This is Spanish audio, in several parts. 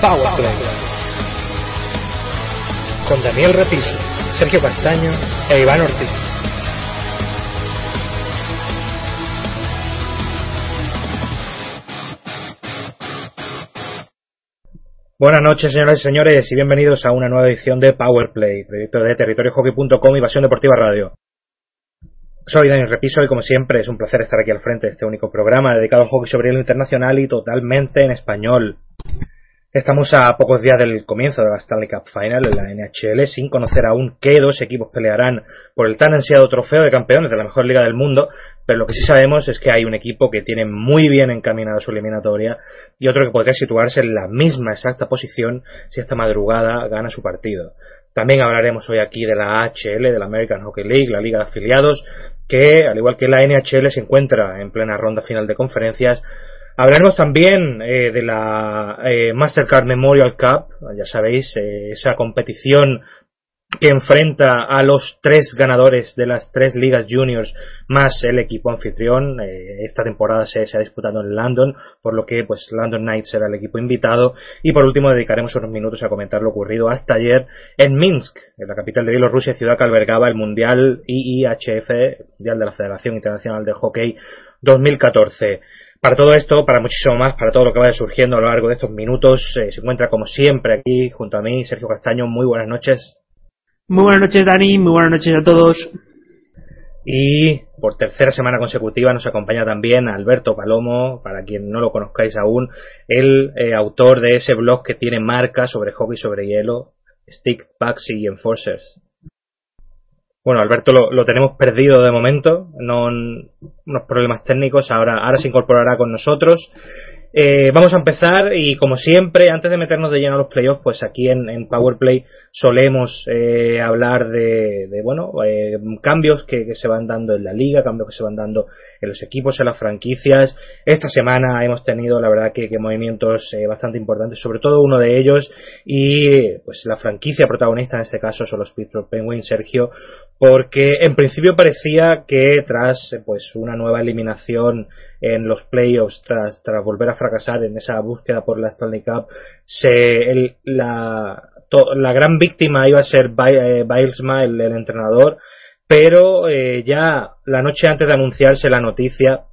Powerplay. Con Daniel Repiso, Sergio Castaño e Iván Ortiz. Buenas noches, señoras y señores, y bienvenidos a una nueva edición de Powerplay, proyecto de territoriohockey.com y Pasión Deportiva Radio. Soy Daniel Repiso y como siempre es un placer estar aquí al frente de este único programa dedicado al hockey sobre hielo internacional y totalmente en español. Estamos a pocos días del comienzo de la Stanley Cup Final en la NHL, sin conocer aún qué dos equipos pelearán por el tan ansiado trofeo de campeones de la mejor liga del mundo, pero lo que sí sabemos es que hay un equipo que tiene muy bien encaminada su eliminatoria y otro que podría situarse en la misma exacta posición si esta madrugada gana su partido. También hablaremos hoy aquí de la AHL, de la American Hockey League, la liga de afiliados, que al igual que la NHL se encuentra en plena ronda final de conferencias, Hablaremos también eh, de la eh, Mastercard Memorial Cup, ya sabéis, eh, esa competición que enfrenta a los tres ganadores de las tres ligas juniors más el equipo anfitrión. esta temporada se, se, ha disputado en London, por lo que pues London Knights será el equipo invitado. Y por último dedicaremos unos minutos a comentar lo ocurrido hasta ayer en Minsk, en la capital de Bielorrusia, ciudad que albergaba el Mundial IIHF, Mundial de la Federación Internacional de Hockey 2014. Para todo esto, para muchísimo más, para todo lo que vaya surgiendo a lo largo de estos minutos, eh, se encuentra como siempre aquí junto a mí Sergio Castaño. Muy buenas noches. Muy buenas noches, Dani. Muy buenas noches a todos. Y por tercera semana consecutiva nos acompaña también Alberto Palomo, para quien no lo conozcáis aún, el eh, autor de ese blog que tiene marca sobre hockey sobre hielo, Stick, Packs y Enforcers. Bueno, Alberto lo, lo, tenemos perdido de momento, no unos problemas técnicos, ahora, ahora se incorporará con nosotros. Eh, vamos a empezar y como siempre, antes de meternos de lleno a los playoffs, pues aquí en, en Powerplay solemos eh, hablar de, de bueno, eh, cambios que, se van dando en la liga, cambios que se van dando en los equipos, en las franquicias. Esta semana hemos tenido, la verdad, que, que movimientos eh, bastante importantes, sobre todo uno de ellos y pues la franquicia protagonista en este caso son los Pittsburgh Penguins, Sergio, porque en principio parecía que tras pues una nueva eliminación en los playoffs tras, tras volver a fracasar en esa búsqueda por la Stanley Cup se el, la la gran víctima iba a ser Bilesma el, el, entrenador pero eh, ya la noche antes de anunciarse la noticia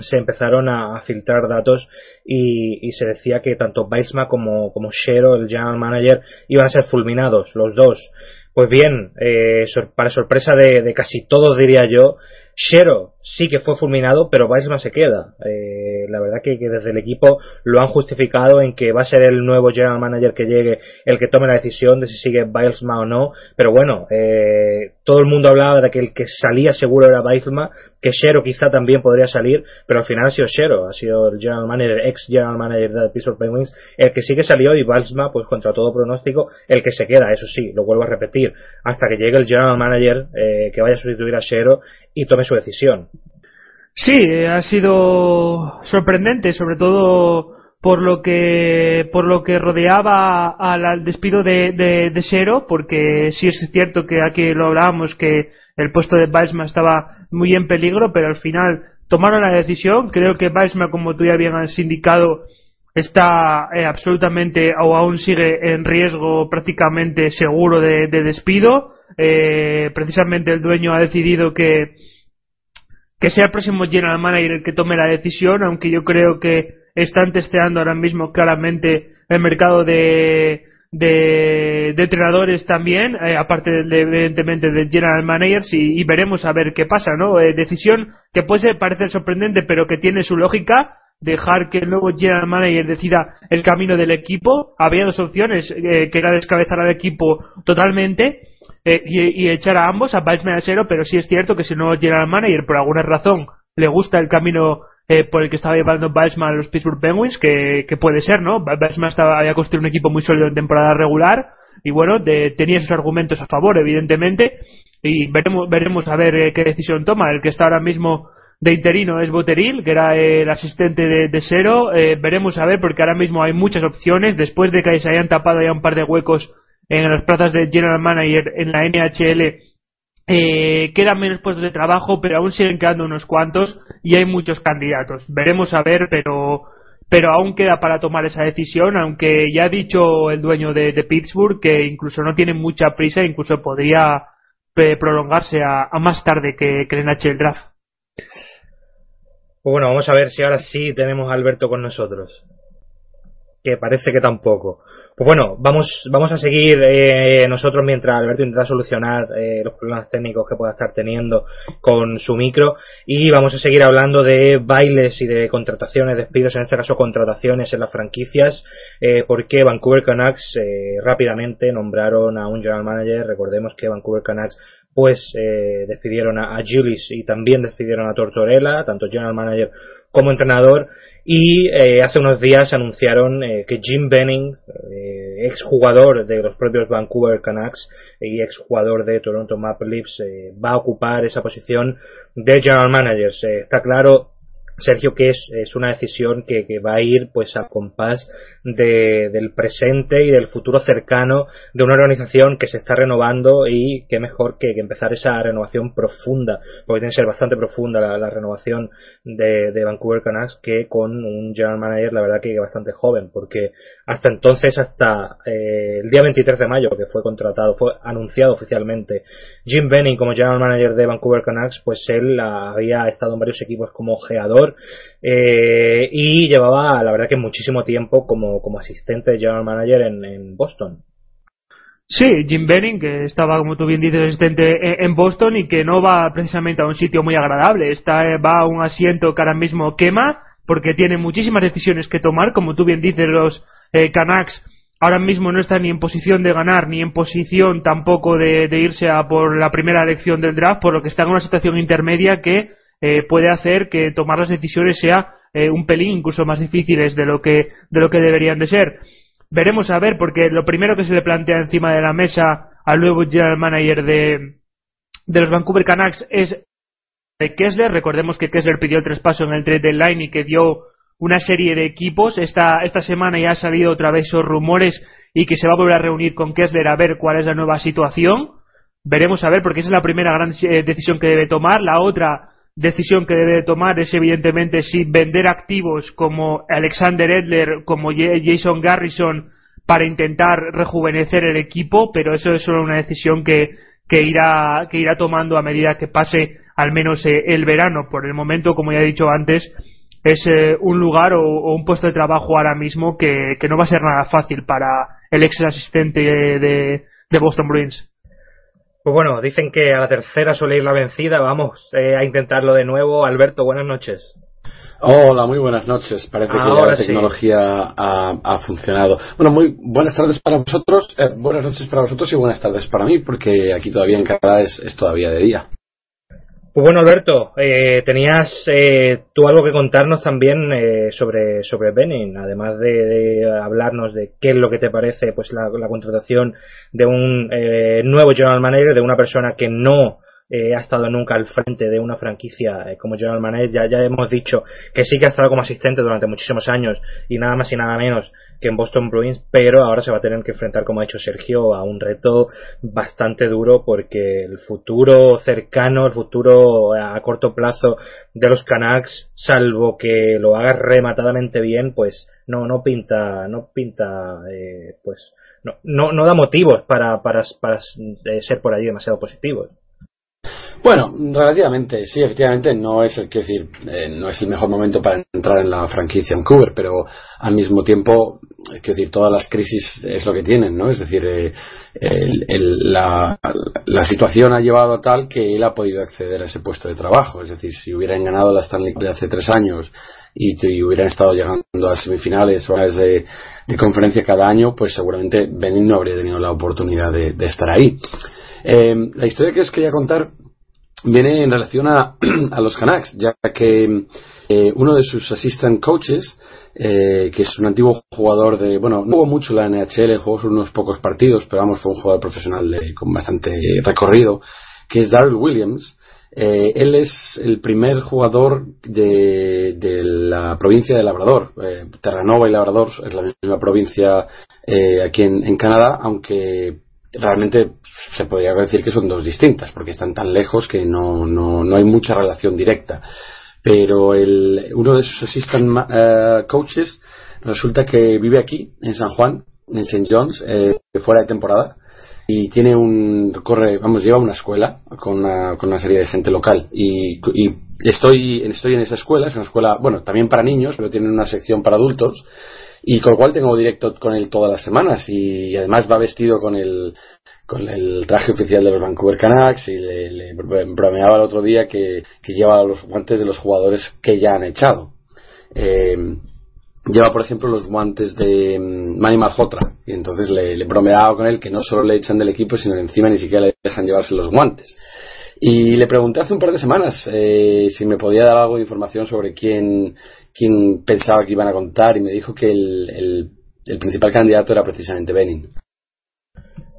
se empezaron a, filtrar datos y, y, se decía que tanto Bilesma como, como Shero, el general manager, iban a ser fulminados, los dos. Pues bien, eh, para sorpresa de, casi todos diría yo, Shero sí que fue fulminado, pero Weissman se queda. Eh, la verdad que, que, desde el equipo lo han justificado en que va a ser el nuevo general manager que llegue el que tome la decisión de si sigue Weissman o no. Pero bueno, eh, todo el mundo hablaba de que el que salía seguro era Weissman, que Shero quizá también podría salir, pero al final ha sido Shero, ha sido el general manager, ex general manager de Pittsburgh Penguins, el que sí que salió y Weissman, pues contra todo pronóstico, el que se queda. Eso sí, lo vuelvo a repetir, hasta que llegue el general manager eh, que vaya a sustituir a Shero y tome su decisión. Sí, ha sido sorprendente, sobre todo por lo que por lo que rodeaba al, despido de, de, de Sero, porque sí es cierto que aquí lo hablábamos que el puesto de Weissman estaba muy en peligro, pero al final tomaron la decisión. Creo que Weissman, como tú ya habías indicado, está eh, absolutamente o aún sigue en riesgo prácticamente seguro de, de despido. Eh, precisamente el dueño ha decidido que que sea el próximo general manager el que tome la decisión, aunque yo creo que están testeando ahora mismo claramente el mercado de, de, entrenadores también, eh, aparte de, evidentemente de general managers, y, veremos a ver qué pasa, ¿no? Eh, decisión que puede parecer sorprendente, pero que tiene su lógica, dejar que el nuevo general manager decida el camino del equipo. Había dos opciones, eh, que era descabezar al equipo totalmente eh, y, echar a ambos, a a cero, pero sí es cierto que si no general manager por alguna razón le gusta el camino eh, por el que estaba llevando Balsman a los Pittsburgh Penguins, que, puede ser, ¿no? Balsman había construido un equipo muy sólido en temporada regular y bueno, tenía sus argumentos a favor, evidentemente, y veremos, veremos a ver qué decisión toma. El que está ahora mismo de interino es Boteril, que era el asistente de, de Cero. Eh, veremos a ver, porque ahora mismo hay muchas opciones. Después de que se hayan tapado ya un par de huecos en las plazas de General Manager en la NHL, eh, quedan menos puestos de trabajo, pero aún siguen quedando unos cuantos y hay muchos candidatos. Veremos a ver, pero pero aún queda para tomar esa decisión, aunque ya ha dicho el dueño de, Pittsburgh que incluso no tiene mucha prisa, incluso podría eh, prolongarse a, más tarde que, que el NHL Draft. Pues bueno, vamos a ver si ahora sí tenemos a Alberto con nosotros. Que parece que tampoco. Pues bueno, vamos, vamos a seguir eh, nosotros mientras Alberto intenta solucionar eh, los problemas técnicos que pueda estar teniendo con su micro y vamos a seguir hablando de bailes y de contrataciones, despidos, en este caso contrataciones en las franquicias, eh, porque Vancouver Canucks rápidamente nombraron a un general manager. Recordemos que Vancouver Canucks pues despidieron a, a y también despidieron a Tortorella, tanto general manager como entrenador y eh, hace unos días anunciaron eh, que Jim Benning, eh, exjugador de los propios Vancouver Canucks y exjugador de Toronto Maple Leafs, va a ocupar esa posición de general manager. está claro Sergio, que es, es una decisión que, que, va a ir pues a compás de, del presente y del futuro cercano de una organización que se está renovando y que mejor que, empezar esa renovación profunda, porque tiene que ser bastante profunda la, renovación de, de, Vancouver Canucks que con un general manager la verdad que bastante joven, porque hasta entonces, hasta eh, el día 23 de mayo que fue contratado, fue anunciado oficialmente Jim Benning como general manager de Vancouver Canucks, pues él había estado en varios equipos como geador eh, y llevaba, la verdad que muchísimo tiempo como, como asistente general manager en, Boston. Sí, Jim Benning, que estaba, como tú bien dices, asistente en Boston y que no va precisamente a un sitio muy agradable. Está, eh, va a un asiento que ahora mismo quema porque tiene muchísimas decisiones que tomar. Como tú bien dices, los eh, Canucks ahora mismo no están ni en posición de ganar ni en posición tampoco de, de, irse a por la primera elección del draft, por lo que está en una situación intermedia que eh, puede hacer que tomar las decisiones sea eh, un pelín incluso más difíciles de lo que de lo que deberían de ser. Veremos a ver, porque lo primero que se le plantea encima de la mesa al nuevo general manager de, de los Vancouver Canucks es de Kessler. Recordemos que Kessler pidió el traspaso en el trade deadline y que dio una serie de equipos. Esta, esta semana ya ha salido otra vez esos rumores y que se va a volver a reunir con Kessler a ver cuál es la nueva situación. Veremos a ver, porque esa es la primera gran eh, decisión que debe tomar. La otra decisión que debe tomar es evidentemente si vender activos como Alexander Edler, como Jason Garrison para intentar rejuvenecer el equipo, pero eso es solo una decisión que, que irá que irá tomando a medida que pase al menos eh, el verano. Por el momento, como ya he dicho antes, es eh, un lugar o, un puesto de trabajo ahora mismo que, que, no va a ser nada fácil para el ex asistente de, de Boston Bruins. Pues bueno, dicen que a la tercera suele ir la vencida. Vamos eh, a intentarlo de nuevo. Alberto, buenas noches. Hola, muy buenas noches. Parece que ya la tecnología ha, funcionado. Bueno, muy buenas tardes para vosotros, eh, buenas noches para vosotros y buenas tardes para mí, porque aquí todavía en Canadá es todavía de día. Pues bueno, Alberto, eh, tenías eh, tú algo que contarnos también eh, sobre, sobre Benin, además de, hablarnos de qué es lo que te parece pues la, contratación de un nuevo general manager, de una persona que no ha estado nunca al frente de una franquicia como general manager. Ya, ya hemos dicho que sí que ha estado como asistente durante muchísimos años y nada más y nada menos que en Boston Bruins, pero ahora se va a tener que enfrentar, como ha dicho Sergio, a un reto bastante duro porque el futuro cercano, el futuro a corto plazo de los Canucks, salvo que lo haga rematadamente bien, pues no, no pinta, no pinta, eh, pues no, no, no da motivos para, para, para ser por allí demasiado positivos. Bueno, relativamente, sí, efectivamente no es el que decir, eh, no es el mejor momento para entrar en la franquicia Vancouver, pero al mismo tiempo, es decir, todas las crisis es lo que tienen, ¿no? Es decir, eh, la, situación ha llevado a tal que él ha podido acceder a ese puesto de trabajo. Es decir, si hubieran ganado la Stanley de hace tres años y, hubieran estado llegando a semifinales o a de, de conferencia cada año, pues seguramente Benin no habría tenido la oportunidad de, estar ahí. Eh, la historia que os quería contar viene en relación a, los Canucks, ya que eh, uno de sus assistant coaches, eh, que es un antiguo jugador de, bueno, no jugó mucho la NHL, jugó unos pocos partidos, pero vamos, fue un jugador profesional con bastante recorrido, que es Darrell Williams. Eh, él es el primer jugador de, de la provincia de Labrador. Terranova y Labrador es la misma provincia aquí en, en Canadá, aunque realmente se podría decir que son dos distintas, porque están tan lejos que no, no, no hay mucha relación directa. Pero el, uno de sus assistant uh, coaches resulta que vive aquí, en San Juan, en St. John's, eh, fuera de temporada, y tiene un, corre, vamos, lleva una escuela con una, con una serie de gente local. Y, y estoy, estoy en esa escuela, es una escuela, bueno, también para niños, pero tiene una sección para adultos y con lo cual tengo directo con él todas las semanas y, además va vestido con el con el traje oficial de los Vancouver Canucks y le, bromeaba el otro día que, lleva los guantes de los jugadores que ya han echado. Eh, lleva, por ejemplo, los guantes de mm, Manny Malhotra y entonces le, le bromeaba con él que no solo le echan del equipo, sino que encima ni siquiera le dejan llevarse los guantes. Y le pregunté hace un par de semanas eh, si me podía dar algo de información sobre quién, quién pensaba que iban a contar y me dijo que el, principal candidato era precisamente Benin.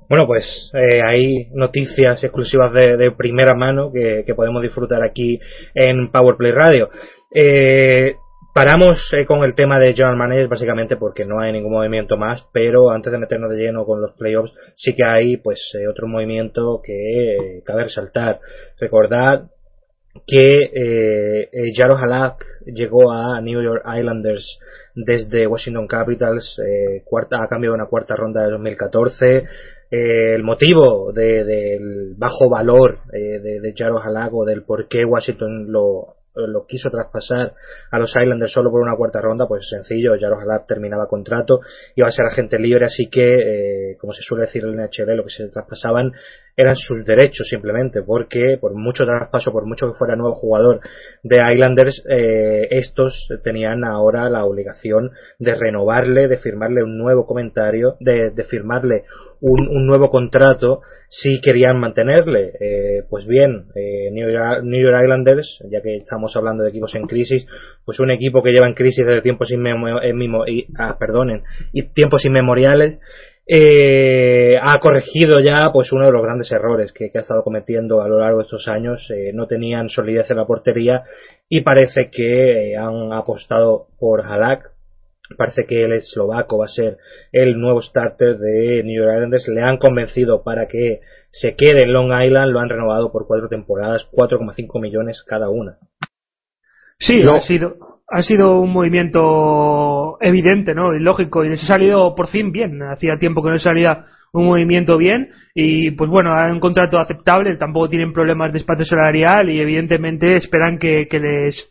Bueno, pues eh, hay noticias exclusivas de, primera mano que, podemos disfrutar aquí en Powerplay Radio. Eh, Paramos eh, con el tema de General Manager básicamente porque no hay ningún movimiento más, pero antes de meternos de lleno con los playoffs sí que hay pues eh, otro movimiento que eh, cabe resaltar. Recordad que eh, Jaro Halak llegó a New York Islanders desde Washington Capitals cuarta, a cambio de una cuarta ronda de 2014. El motivo del bajo valor de, de Jaro Halak o del por qué Washington lo quiso traspasar a los Islanders solo por una cuarta ronda, pues sencillo, Jaros Halab terminaba contrato, iba a ser agente libre, así que, eh, como se suele decir en el NHL, lo que se traspasaban eran sus derechos simplemente, porque por mucho traspaso, por mucho que fuera nuevo jugador de Islanders, eh, estos tenían ahora la obligación de renovarle, de firmarle un nuevo comentario, de, de firmarle un, nuevo contrato si querían mantenerle. Eh, pues bien, eh, New, York, New, York, Islanders, ya que estamos hablando de equipos en crisis, pues un equipo que lleva en crisis desde tiempos inmemoriales, y, ah, perdonen, y tiempos inmemoriales, eh, ha corregido ya pues uno de los grandes errores que, ha estado cometiendo a lo largo de estos años. Eh, no tenían solidez en la portería y parece que eh, han apostado por Halak. Parece que el eslovaco va a ser el nuevo starter de New York Islanders. Le han convencido para que se quede en Long Island. Lo han renovado por cuatro temporadas, 4,5 millones cada una. Sí, ha sido ha sido un movimiento evidente, ¿no? Y lógico, y les ha salido por fin bien. Hacía tiempo que no salía un movimiento bien y pues bueno, han un contrato aceptable, tampoco tienen problemas de espacio salarial y evidentemente esperan que, les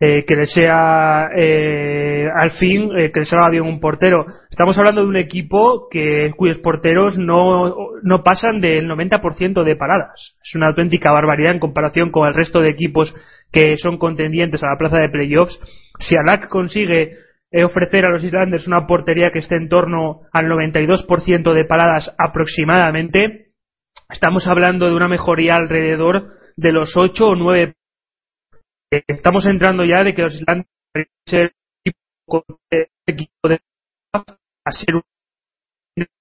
eh, que les sea eh, al fin eh, que les salga bien un portero. Estamos hablando de un equipo que cuyos porteros no, no pasan del 90% de paradas. Es una auténtica barbaridad en comparación con el resto de equipos que son contendientes a la plaza de playoffs. Si Alak consigue ofrecer a los Islanders una portería que esté en torno al 92% de paradas aproximadamente, estamos hablando de una mejoría alrededor de los 8 o 9 estamos entrando ya de que los Islanders ser equipo de a ser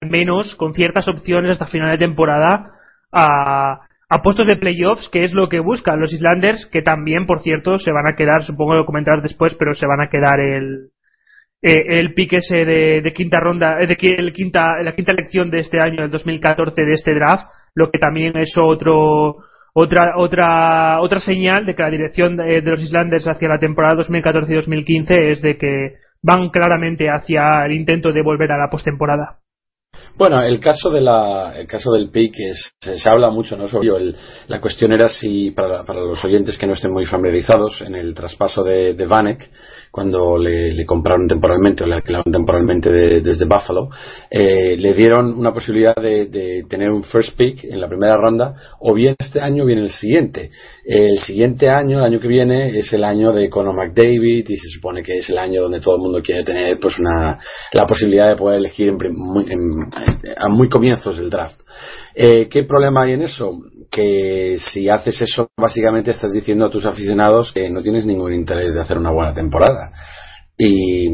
menos con ciertas opciones hasta final de temporada a, a puestos de playoffs, que es lo que buscan los Islanders, que también, por cierto, se van a quedar, supongo lo comentarás después, pero se van a quedar el, eh, el pique ese de, quinta ronda, eh, de el quinta, la quinta elección de este año, el 2014, de este draft, lo que también es otro, otra, otra, otra señal de que la dirección de, los Islanders hacia la temporada 2014 y 2015 es de que van claramente hacia el intento de volver a la postemporada. Bueno, el caso de la, el caso del PIC es, se, habla mucho, ¿no? Sobre el, la cuestión era si, para, para, los oyentes que no estén muy familiarizados, en el traspaso de, de Vanek, cuando le, compraron temporalmente o le alquilaron temporalmente desde Buffalo, eh, le dieron una posibilidad de, tener un first pick en la primera ronda, o bien este año o bien el siguiente. El siguiente año, el año que viene, es el año de Conor McDavid y se supone que es el año donde todo el mundo quiere tener pues una, la posibilidad de poder elegir a muy comienzos del draft. Eh, ¿Qué problema hay en eso? Que si haces eso, básicamente estás diciendo a tus aficionados que no tienes ningún interés de hacer una buena temporada. Y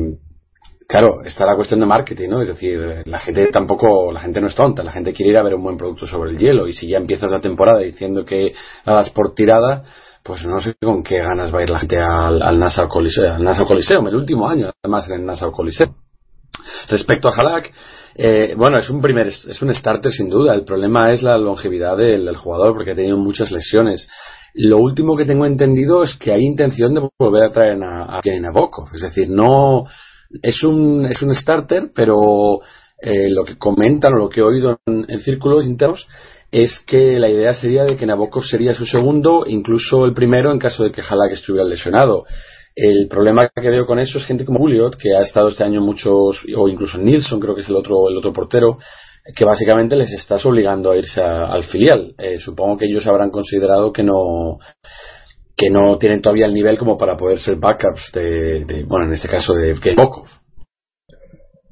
claro, está la cuestión de marketing, ¿no? Es decir, la gente tampoco, la gente no es tonta, la gente quiere ir a ver un buen producto sobre el hielo. Y si ya empiezas la temporada diciendo que la das por tirada, pues no sé con qué ganas va a ir la gente al, al Coliseo, al Coliseo, el último año, además en el NASA Coliseo. Respecto a Halak, eh, bueno, es un primer, es un starter sin duda. El problema es la longevidad del, jugador porque ha tenido muchas lesiones. Lo último que tengo entendido es que hay intención de volver a traer a, a. Es decir, no es un, es un starter, pero eh, lo que comentan o lo que he oído en, en, círculos internos es que la idea sería de que Nabokov sería su segundo, incluso el primero en caso de que Halak estuviera lesionado. El problema que veo con eso es gente como Juliot, que ha estado este año muchos, o incluso Nilsson, creo que es el otro, el otro portero, que básicamente les estás obligando a irse al filial. Eh, supongo que ellos habrán considerado que no que no tienen todavía el nivel como para poder ser backups de, bueno, en este caso de Bokov.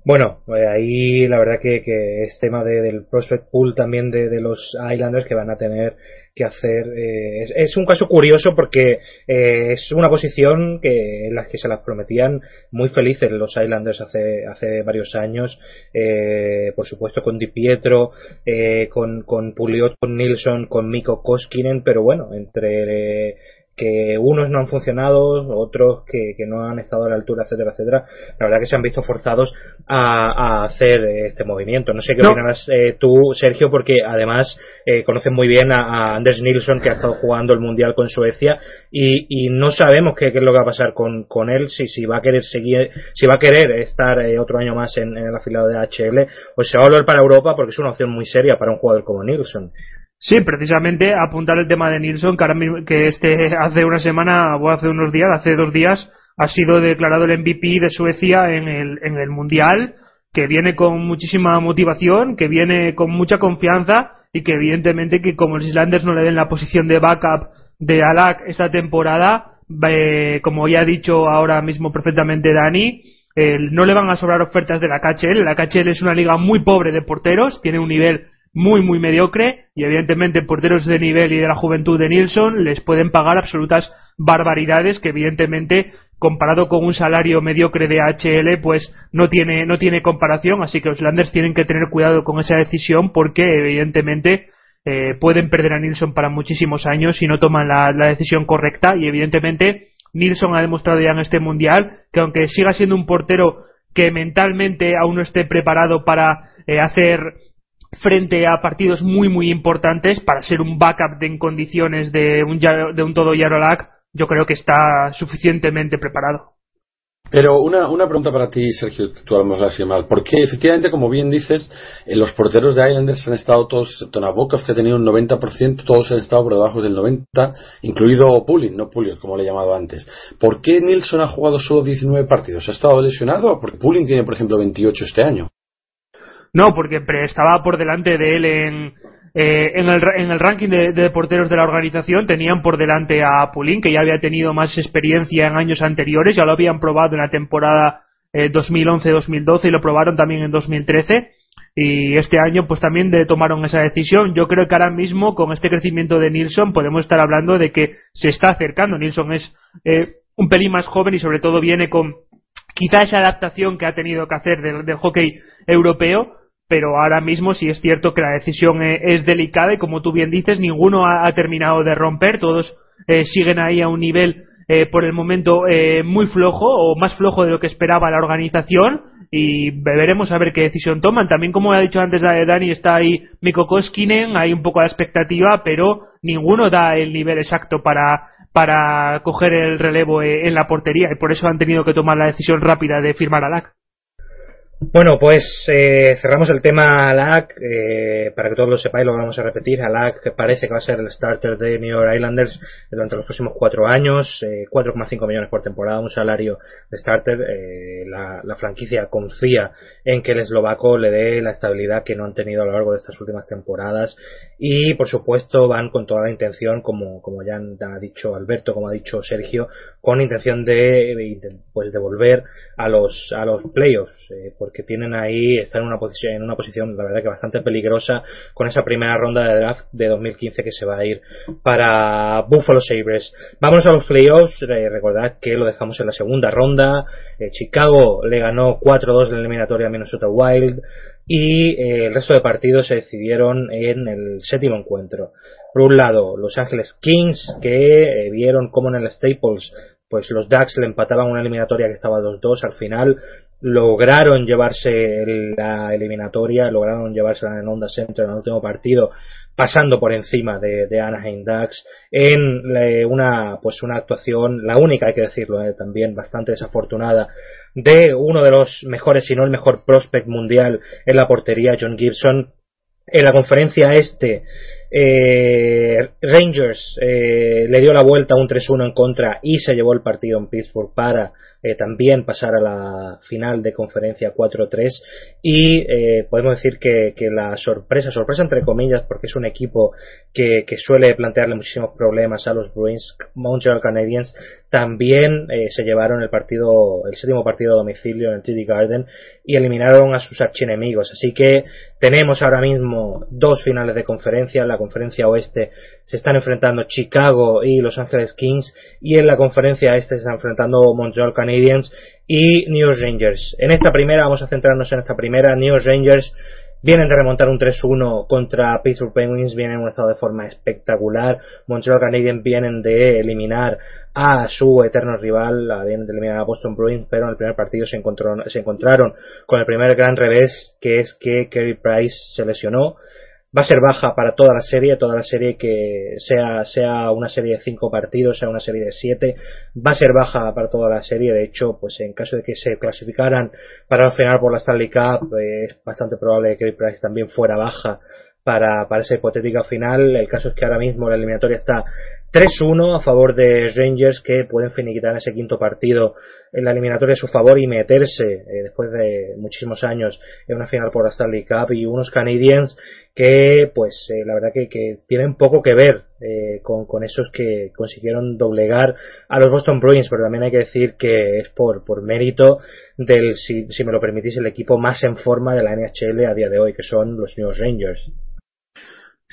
Bueno, eh, ahí la verdad que, que es tema del prospect pool también de, de, los Islanders que van a tener que hacer. Eh, es, un caso curioso porque eh, es una posición que en la que se las prometían muy felices los Islanders hace, hace varios años. Eh, por supuesto con Di Pietro, con, con Puliot, con Nilsson, con Mikko Koskinen, pero bueno, entre que unos no han funcionado, otros que, no han estado a la altura, etcétera, etcétera. La verdad que se han visto forzados a, hacer este movimiento. No sé qué opinas eh, tú, Sergio, porque además eh, conoces muy bien a, Anders Nilsson, que ha estado jugando el Mundial con Suecia, y, no sabemos qué, es lo que va a pasar con, con él, si, si va a querer seguir, si va a querer estar eh, otro año más en, en el afilado de HL, o se va a volver para Europa, porque es una opción muy seria para un jugador como Nilsson. Sí, precisamente apuntar el tema de Nilsson, que, que este hace una semana o hace unos días, hace dos días, ha sido declarado el MVP de Suecia en el, en el Mundial, que viene con muchísima motivación, que viene con mucha confianza y que evidentemente que como los Islanders no le den la posición de backup de Alak esta temporada, eh, como ya ha dicho ahora mismo perfectamente Dani, no le van a sobrar ofertas de la KHL. La KHL es una liga muy pobre de porteros, tiene un nivel muy, muy mediocre y evidentemente porteros de nivel y de la juventud de Nilsson les pueden pagar absolutas barbaridades que evidentemente comparado con un salario mediocre de HL pues no tiene, no tiene comparación. Así que los Landers tienen que tener cuidado con esa decisión porque evidentemente eh, pueden perder a Nilsson para muchísimos años si no toman la, decisión correcta. Y evidentemente Nilsson ha demostrado ya en este mundial que aunque siga siendo un portero que mentalmente aún no esté preparado para eh, hacer frente a partidos muy muy importantes para ser un backup en condiciones de un, de un todo Yarolac yo creo que está suficientemente preparado. Pero una, una pregunta para ti, Sergio, tú hablamos así mal. Porque efectivamente, como bien dices, eh, los porteros de Islanders han estado todos, excepto que ha tenido un 90%, todos han estado por debajo del 90%, incluido Pulling, no Pulling, como le he llamado antes. ¿Por qué Nilsson ha jugado solo 19 partidos? ¿Ha estado lesionado? Porque Pulling tiene, por ejemplo, 28 este año. No, porque estaba por delante de él en, eh, en, el, en el ranking de, porteros de la organización. Tenían por delante a Pulín, que ya había tenido más experiencia en años anteriores. Ya lo habían probado en la temporada 2011-2012 eh, y lo probaron también en 2013. Y este año pues también de, tomaron esa decisión. Yo creo que ahora mismo con este crecimiento de Nilsson podemos estar hablando de que se está acercando. Nilsson es eh, un pelín más joven y sobre todo viene con quizá esa adaptación que ha tenido que hacer del hockey europeo pero ahora mismo sí es cierto que la decisión e, es delicada y como tú bien dices, ninguno ha, terminado de romper, todos eh, siguen ahí a un nivel eh, por el momento eh, muy flojo o más flojo de lo que esperaba la organización y veremos a ver qué decisión toman. También como ha dicho antes Dani, está ahí Mikko Koskinen, hay un poco de expectativa, pero ninguno da el nivel exacto para para coger el relevo en la portería y por eso han tenido que tomar la decisión rápida de firmar a LAC. Bueno, pues eh, cerramos el tema Alak. Eh, para que todos lo sepáis, lo vamos a repetir. Alak parece que va a ser el starter de New York Islanders durante los próximos cuatro años. Eh, 4,5 millones por temporada, un salario de starter. Eh, la, la, franquicia confía en que el eslovaco le dé la estabilidad que no han tenido a lo largo de estas últimas temporadas. Y por supuesto van con toda la intención, como, como ya ha dicho Alberto, como ha dicho Sergio, con intención de, de pues de volver a los, a los playoffs. Eh, porque tienen ahí, están en una posición, en una posición, la verdad que bastante peligrosa con esa primera ronda de draft de 2015 que se va a ir para Buffalo Sabres. Vamos a los playoffs, eh, recordad que lo dejamos en la segunda ronda. Eh, Chicago le ganó 4-2 en la eliminatoria a Minnesota Wild y eh, el resto de partidos se decidieron en el séptimo encuentro. Por un lado, Los Ángeles Kings, que vieron como en el Staples pues los Ducks le empataban una eliminatoria que estaba 2-2 al final lograron llevarse la eliminatoria lograron llevársela en Honda Center en el último partido pasando por encima de, de Anaheim Ducks en eh, una pues una actuación la única hay que decirlo eh, también bastante desafortunada de uno de los mejores si no el mejor prospect mundial en la portería John Gibson. En la conferencia este eh, Rangers eh, le dio la vuelta un 3-1 en contra y se llevó el partido en Pittsburgh para eh, también pasar a la final de conferencia 4-3 y eh, podemos decir que, que, la sorpresa, sorpresa entre comillas porque es un equipo que, que suele plantearle muchísimos problemas a los Bruins, Montreal Canadiens también eh, se llevaron el partido, el séptimo partido a domicilio en el TD Garden y eliminaron a sus archienemigos. Así que tenemos ahora mismo dos finales de conferencia, en la conferencia oeste se están enfrentando Chicago y Los Angeles Kings y en la conferencia este se están enfrentando Montreal Canadiens y New York Rangers. En esta primera, vamos a centrarnos en esta primera, New York Rangers vienen de remontar un 3-1 contra Pittsburgh Penguins, vienen en un estado de forma espectacular. Montreal Canadiens vienen de eliminar a su eterno rival, vienen de eliminar a Boston Bruins, pero en el primer partido se, encontró, se encontraron con el primer gran revés, que es que Kerry Price se lesionó va a ser baja para toda la serie, toda la serie que sea, sea una serie de cinco partidos, sea una serie de siete, va a ser baja para toda la serie. De hecho, pues en caso de que se clasificaran para la final por la Stanley Cup, es bastante probable que Price también fuera baja para, para esa hipotética final. El caso es que ahora mismo la eliminatoria está 3-1 a favor de Rangers que pueden finiquitar ese quinto partido en la eliminatoria a su favor y meterse eh, después de muchísimos años en una final por la Stanley Cup y unos Canadiens que pues eh, la verdad que, que, tienen poco que ver eh, con, esos que consiguieron doblegar a los Boston Bruins pero también hay que decir que es por, por mérito del si, si me lo permitís el equipo más en forma de la NHL a día de hoy que son los New Rangers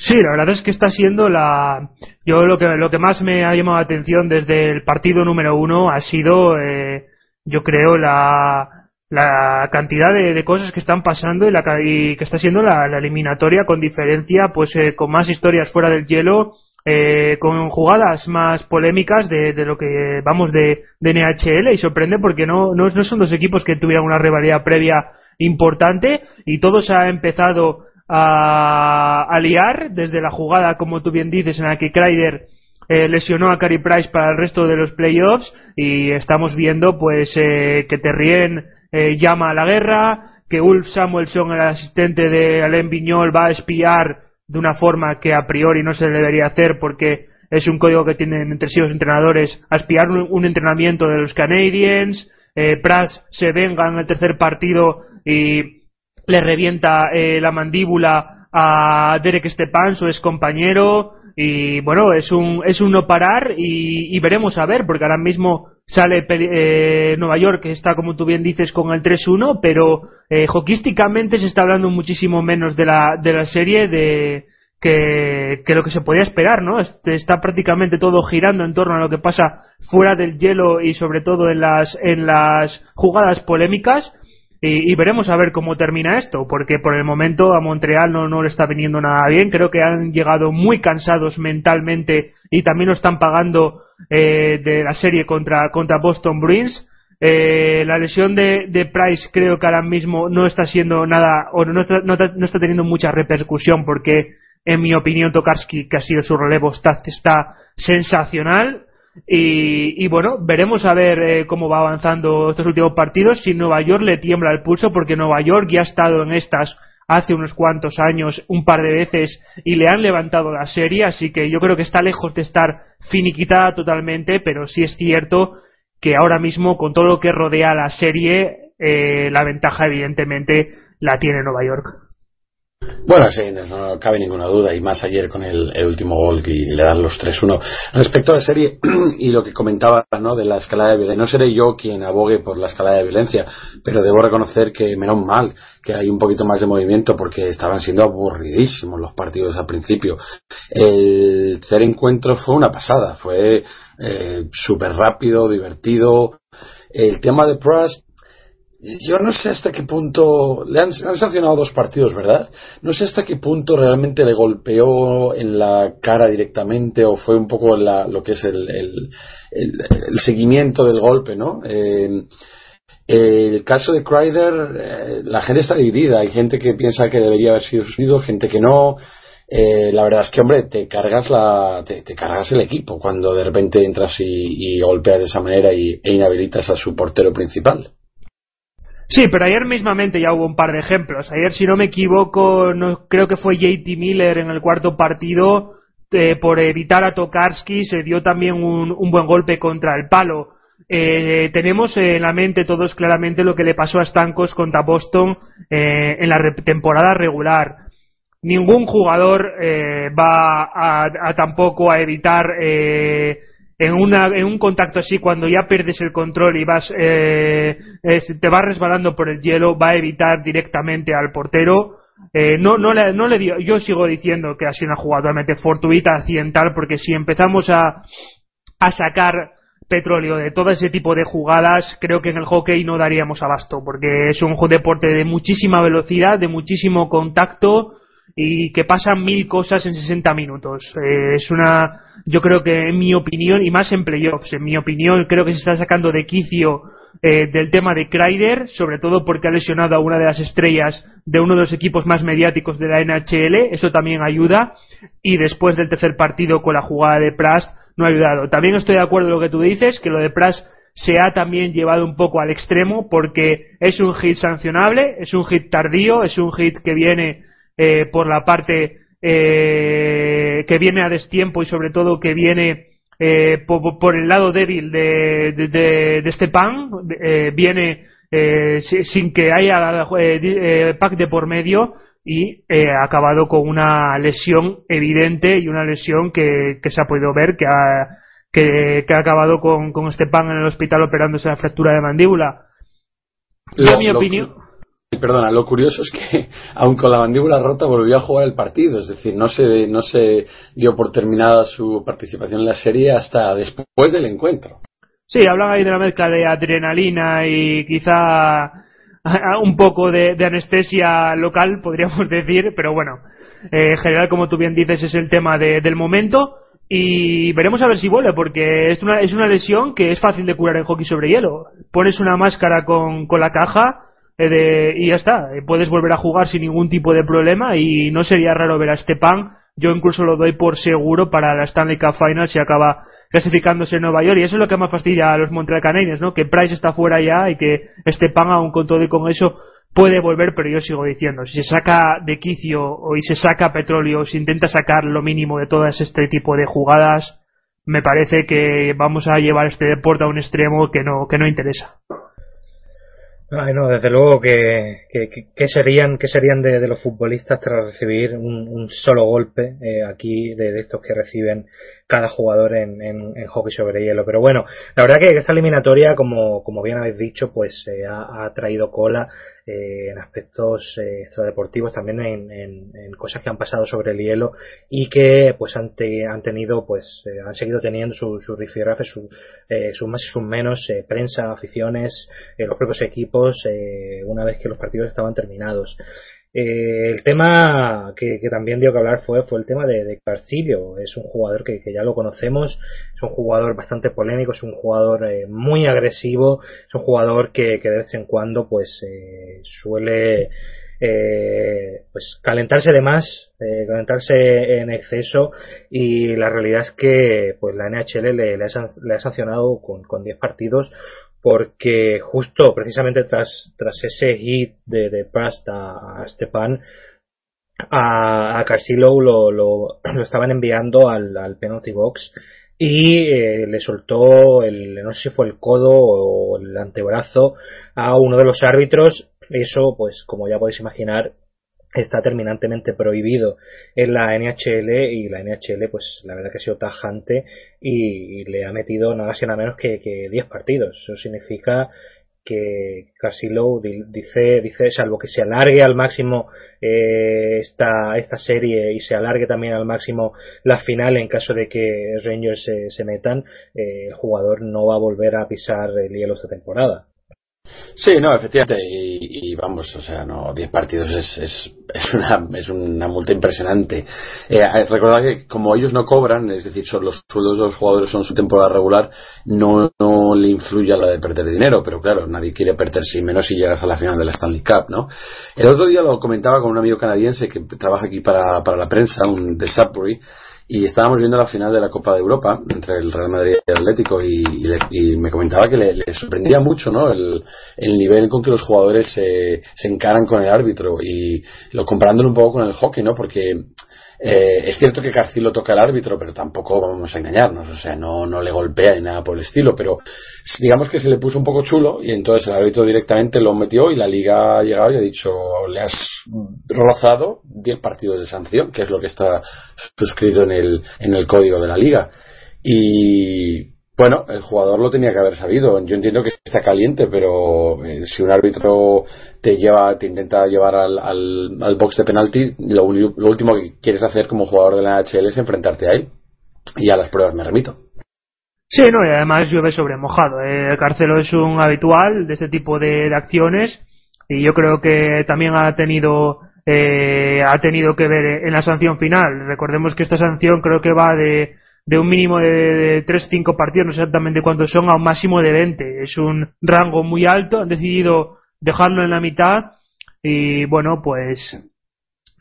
Sí, la verdad es que está siendo la. Yo lo que lo que más me ha llamado la atención desde el partido número uno ha sido, eh, yo creo, la la cantidad de, de, cosas que están pasando y, la, y que está siendo la, la, eliminatoria con diferencia, pues eh, con más historias fuera del hielo, eh, con jugadas más polémicas de, de lo que vamos de, de, NHL y sorprende porque no, no, no son dos equipos que tuvieran una rivalidad previa importante y todo se ha empezado a, a liar desde la jugada, como tú bien dices, en la que Kreider eh, lesionó a Cary Price para el resto de los playoffs y estamos viendo pues eh, que Terrien eh, llama a la guerra, que Ulf Samuelson, el asistente de Alain Viñol, va a espiar de una forma que a priori no se debería hacer porque es un código que tienen entre sí los entrenadores, a espiar un, un entrenamiento de los Canadiens, eh, Pras se venga en el tercer partido y le revienta eh, la mandíbula a Derek Stepan, su ex compañero, y bueno, es un, es un no parar y, veremos a ver, porque ahora mismo sale eh, Nueva York, que está, como tú bien dices, con el 3-1, pero eh, se está hablando muchísimo menos de la, de la serie de, que, que lo que se podía esperar, ¿no? Este, está prácticamente todo girando en torno a lo que pasa fuera del hielo y sobre todo en las, en las jugadas polémicas y, y, veremos a ver cómo termina esto, porque por el momento a Montreal no, no le está viniendo nada bien. Creo que han llegado muy cansados mentalmente y también lo están pagando eh, de la serie contra, contra Boston Bruins. Eh, la lesión de, de, Price creo que ahora mismo no está siendo nada, o no está, no, está teniendo mucha repercusión porque, en mi opinión, Tokarski, que ha sido su relevo, está, está sensacional Y, bueno, veremos a ver eh, cómo va avanzando estos últimos partidos. Si Nueva York le tiembla el pulso, porque Nueva York ya ha estado en estas hace unos cuantos años un par de veces y le han levantado la serie, así que yo creo que está lejos de estar finiquitada totalmente, pero sí es cierto que ahora mismo con todo lo que rodea la serie, eh, la ventaja evidentemente la tiene Nueva York. Bueno, sí, no cabe ninguna duda, y más ayer con el, último gol y le dan los 3-1. Respecto a la serie y lo que comentaba ¿no? de la escalada de violencia, no seré yo quien abogue por la escalada de violencia, pero debo reconocer que menos mal que hay un poquito más de movimiento porque estaban siendo aburridísimos los partidos al principio. El tercer encuentro fue una pasada, fue eh, súper rápido, divertido. El tema de Prust yo no sé hasta qué punto le han, sancionado dos partidos, ¿verdad? No sé hasta qué punto realmente le golpeó en la cara directamente o fue un poco lo que es el, el, seguimiento del golpe, ¿no? Eh, el caso de Kreider, eh, la gente está dividida. Hay gente que piensa que debería haber sido sustituido, gente que no. Eh, la verdad es que, hombre, te cargas la, te, cargas el equipo cuando de repente entras y, golpeas de esa manera y, e inhabilitas a su portero principal. Sí, pero ayer mismamente ya hubo un par de ejemplos. Ayer, si no me equivoco, no, creo que fue JT Miller en el cuarto partido, eh, por evitar a Tokarski, se dio también un, buen golpe contra el palo. Eh, tenemos en la mente todos claramente lo que le pasó a Stankos contra Boston eh, en la temporada regular. Ningún jugador eh, va a, a, tampoco a evitar eh, en, una, en un contacto así, cuando ya pierdes el control y vas, eh, te vas resbalando por el hielo, va a evitar directamente al portero. Eh, no, no, le, no le dio, yo sigo diciendo que ha sido una jugada totalmente fortuita, accidental, porque si empezamos a, a sacar petróleo de todo ese tipo de jugadas, creo que en el hockey no daríamos abasto, porque es un deporte de muchísima velocidad, de muchísimo contacto, y que pasan mil cosas en 60 minutos. Eh, es una, yo creo que en mi opinión, y más en playoffs, en mi opinión, creo que se está sacando de quicio eh, del tema de Kreider, sobre todo porque ha lesionado a una de las estrellas de uno de los equipos más mediáticos de la NHL, eso también ayuda, y después del tercer partido con la jugada de Pras no ha ayudado. También estoy de acuerdo en lo que tú dices, que lo de Pras se ha también llevado un poco al extremo porque es un hit sancionable, es un hit tardío, es un hit que viene eh, por la parte eh, que viene a destiempo y sobre todo que viene eh, por, el lado débil de, de, de, de este pan, viene sin que haya pack de por medio y ha acabado con una lesión evidente y una lesión que, que se ha podido ver que ha, que, ha acabado con, con este pan en el hospital operándose la fractura de mandíbula. en mi opinión perdona, lo curioso es que, aun con la mandíbula rota, volvió a jugar el partido. Es decir, no se, no se dio por terminada su participación en la serie hasta después del encuentro. Sí, hablan ahí de la mezcla de adrenalina y quizá un poco de, anestesia local, podríamos decir, pero bueno, eh, en general, como tú bien dices, es el tema del momento y veremos a ver si vuelve, porque es una, es una lesión que es fácil de curar en hockey sobre hielo. Pones una máscara con, con la caja eh, y ya está, eh, puedes volver a jugar sin ningún tipo de problema y no sería raro ver a Stepan, yo incluso lo doy por seguro para la Stanley Cup Final si acaba clasificándose en Nueva York y eso es lo que más fastidia a los Montreal Canadiens, ¿no? Que Price está fuera ya y que Stepan aún con todo y con eso puede volver, pero yo sigo diciendo, si se saca de quicio o y se saca petróleo, se intenta sacar lo mínimo de todas este tipo de jugadas, me parece que vamos a llevar este deporte a un extremo que no, que no interesa. Ay, no, desde luego que, que, serían, que serían de, los futbolistas tras recibir un, solo golpe eh, aquí de, estos que reciben cada jugador en, en, hockey sobre hielo. Pero bueno, la verdad que esta eliminatoria, como, como bien habéis dicho, pues eh, ha, traído cola eh, en aspectos eh, extradeportivos, también en, en, cosas que han pasado sobre el hielo y que pues han, tenido, pues eh, han seguido teniendo sus su rifirrafes, sus su más y sus menos, prensa, aficiones, los propios equipos, una vez que los partidos estaban terminados. Eh, el tema que, también dio que hablar fue, fue el tema de, de Carcillo. Es un jugador que, ya lo conocemos, es un jugador bastante polémico, es un jugador eh, muy agresivo, es un jugador que, de vez en cuando pues eh, suele eh, pues calentarse de más, eh, calentarse en exceso. Y la realidad es que pues la NHL le, le, ha, sancionado con, con 10 partidos porque justo precisamente tras, tras ese hit de, de Prast a, Stepan a, a lo, lo, estaban enviando al, al penalty box y eh, le soltó el no sé si fue el codo o el antebrazo a uno de los árbitros. Eso pues como ya podéis imaginar está terminantemente prohibido en la NHL y la NHL pues la verdad que ha sido tajante y, le ha metido nada más y nada menos que, que 10 partidos eso significa que Carcillo dice, dice, salvo que se alargue al máximo eh, esta, esta serie y se alargue también al máximo la final en caso de que Rangers se, se metan, eh, el jugador no va a volver a pisar el hielo esta temporada. Sí, no, efectivamente, y, vamos, o sea, no, 10 partidos es, es, es, una, es una multa impresionante. Eh, recordad que como ellos no cobran, es decir, son los sueldos de los jugadores son su temporada regular, no, no le influye a la de perder dinero, pero claro, nadie quiere perder si menos si llegas a la final de la Stanley Cup, ¿no? El otro día lo comentaba con un amigo canadiense que trabaja aquí para, para la prensa, un de Sudbury, y estábamos viendo la final de la Copa de Europa entre el Real Madrid y el Atlético y, me comentaba que le, sorprendía mucho ¿no? el, nivel con que los jugadores se, se encaran con el árbitro y lo comparándolo un poco con el hockey, ¿no? Porque eh, es cierto que Carcilo toca al árbitro, pero tampoco vamos a engañarnos, o sea, no, no le golpea ni nada por el estilo, pero digamos que se le puso un poco chulo y entonces el árbitro directamente lo metió y la liga ha llegado y ha dicho, le has rozado 10 partidos de sanción, que es lo que está suscrito en el, en el código de la liga. Y bueno, el jugador lo tenía que haber sabido. Yo entiendo que está caliente, pero eh, si un árbitro te lleva, te intenta llevar al, al, box de penalti, lo, último que quieres hacer como jugador de la NHL es enfrentarte a él. Y a las pruebas me remito. Sí, no, y además llueve sobre mojado. El Carcelo es un habitual de este tipo de, acciones y yo creo que también ha tenido eh, ha tenido que ver en la sanción final. Recordemos que esta sanción creo que va de de un mínimo de, 3-5 partidos, no sé exactamente cuántos son, a un máximo de 20. Es un rango muy alto, han decidido dejarlo en la mitad y bueno, pues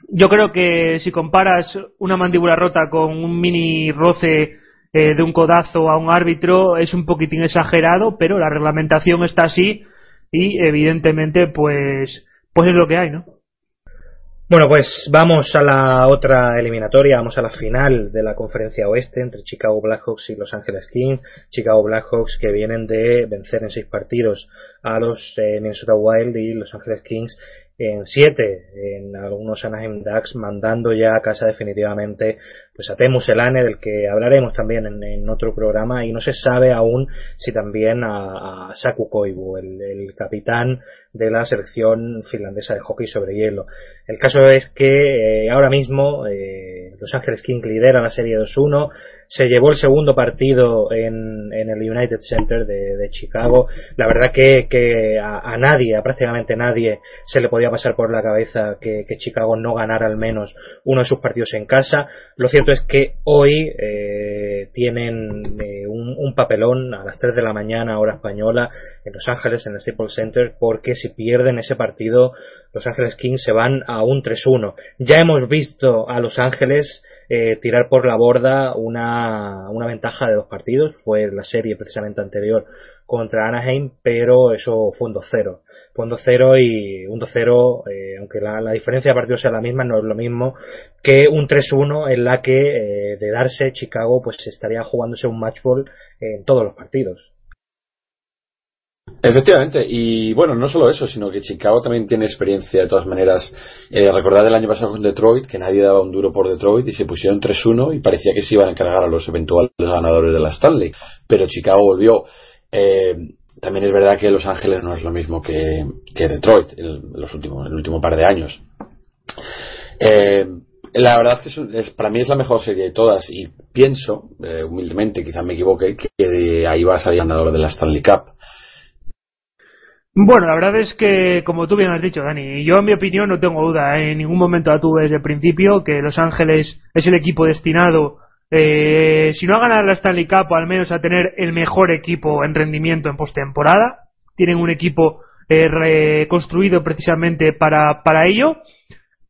yo creo que si comparas una mandíbula rota con un mini roce eh, de un codazo a un árbitro es un poquitín exagerado, pero la reglamentación está así y evidentemente pues pues es lo que hay, ¿no? Bueno, pues vamos a la otra eliminatoria, vamos a la final de la conferencia oeste entre Chicago Blackhawks y Los Angeles Kings. Chicago Blackhawks que vienen de vencer en seis partidos a los eh, Minnesota Wild y Los Angeles Kings en siete en algunos Anaheim Ducks mandando ya a casa definitivamente pues a Teemu Selane del que hablaremos también en, otro programa y no se sabe aún si también a, Saku Koivu el, el, capitán de la selección finlandesa de hockey sobre hielo el caso es que eh, ahora mismo eh, Los Ángeles Kings lidera la serie 2-1 se llevó el segundo partido en, el United Center de, Chicago. La verdad que, que a, nadie, a prácticamente nadie, se le podía pasar por la cabeza que, que, Chicago no ganara al menos uno de sus partidos en casa. Lo cierto es que hoy eh, tienen eh, un, un, papelón a las 3 de la mañana, hora española, en Los Ángeles, en el Staples Center, porque si pierden ese partido, Los Ángeles Kings se van a un 3-1. Ya hemos visto a Los Ángeles eh, tirar por la borda una, una ventaja de dos partidos. Fue la serie precisamente anterior contra Anaheim, pero eso fue un 2-0. Fue un 2-0 y un 2-0, eh, aunque la, diferencia de partidos sea la misma, no es lo mismo que un 3-1 en la que eh, de darse Chicago pues estaría jugándose un match ball en todos los partidos. Efectivamente, y bueno, no solo eso, sino que Chicago también tiene experiencia de todas maneras. Eh, recordad el año pasado con Detroit, que nadie daba un duro por Detroit y se pusieron 3-1 y parecía que se iban a encargar a los eventuales ganadores de la Stanley. Pero Chicago volvió. Eh, también es verdad que Los Ángeles no es lo mismo que, Detroit en los últimos, el último par de años. Eh, la verdad es que es, para mí es la mejor serie de todas y pienso, eh, humildemente, quizás me equivoque, que ahí va a salir ganador de la Stanley Cup. Bueno, la verdad es que, como tú bien has dicho, Dani, yo en mi opinión no tengo duda, ¿eh? en ningún momento la tuve desde el principio, que Los Ángeles es el equipo destinado, eh, si no a ganar la Stanley Cup, al menos a tener el mejor equipo en rendimiento en postemporada. Tienen un equipo construido precisamente para, para ello.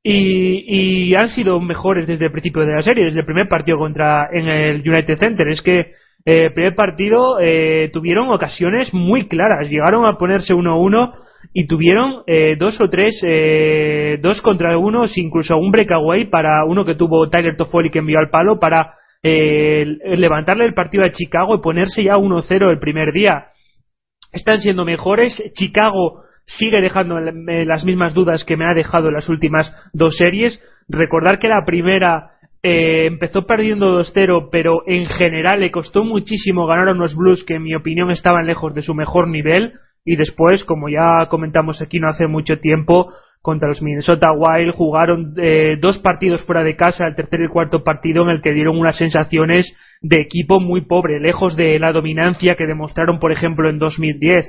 Y, y, han sido mejores desde el principio de la serie, desde el primer partido contra en el United Center. Es que eh, primer partido eh, tuvieron ocasiones muy claras, llegaron a ponerse 1-1 y tuvieron eh, dos o tres, eh, dos contra uno, incluso un breakaway para uno que tuvo Tyler Toffoli que envió al palo para eh, levantarle el partido a Chicago y ponerse ya 1-0 el primer día. Están siendo mejores. Chicago sigue dejando las mismas dudas que me ha dejado en las últimas dos series. Recordar que la primera eh, empezó perdiendo 2-0, pero en general le costó muchísimo ganar a unos Blues que en mi opinión estaban lejos de su mejor nivel. Y después, como ya comentamos aquí no hace mucho tiempo, contra los Minnesota Wild jugaron eh, dos partidos fuera de casa, el tercer y el cuarto partido en el que dieron unas sensaciones de equipo muy pobre, lejos de la dominancia que demostraron, por ejemplo, en 2010.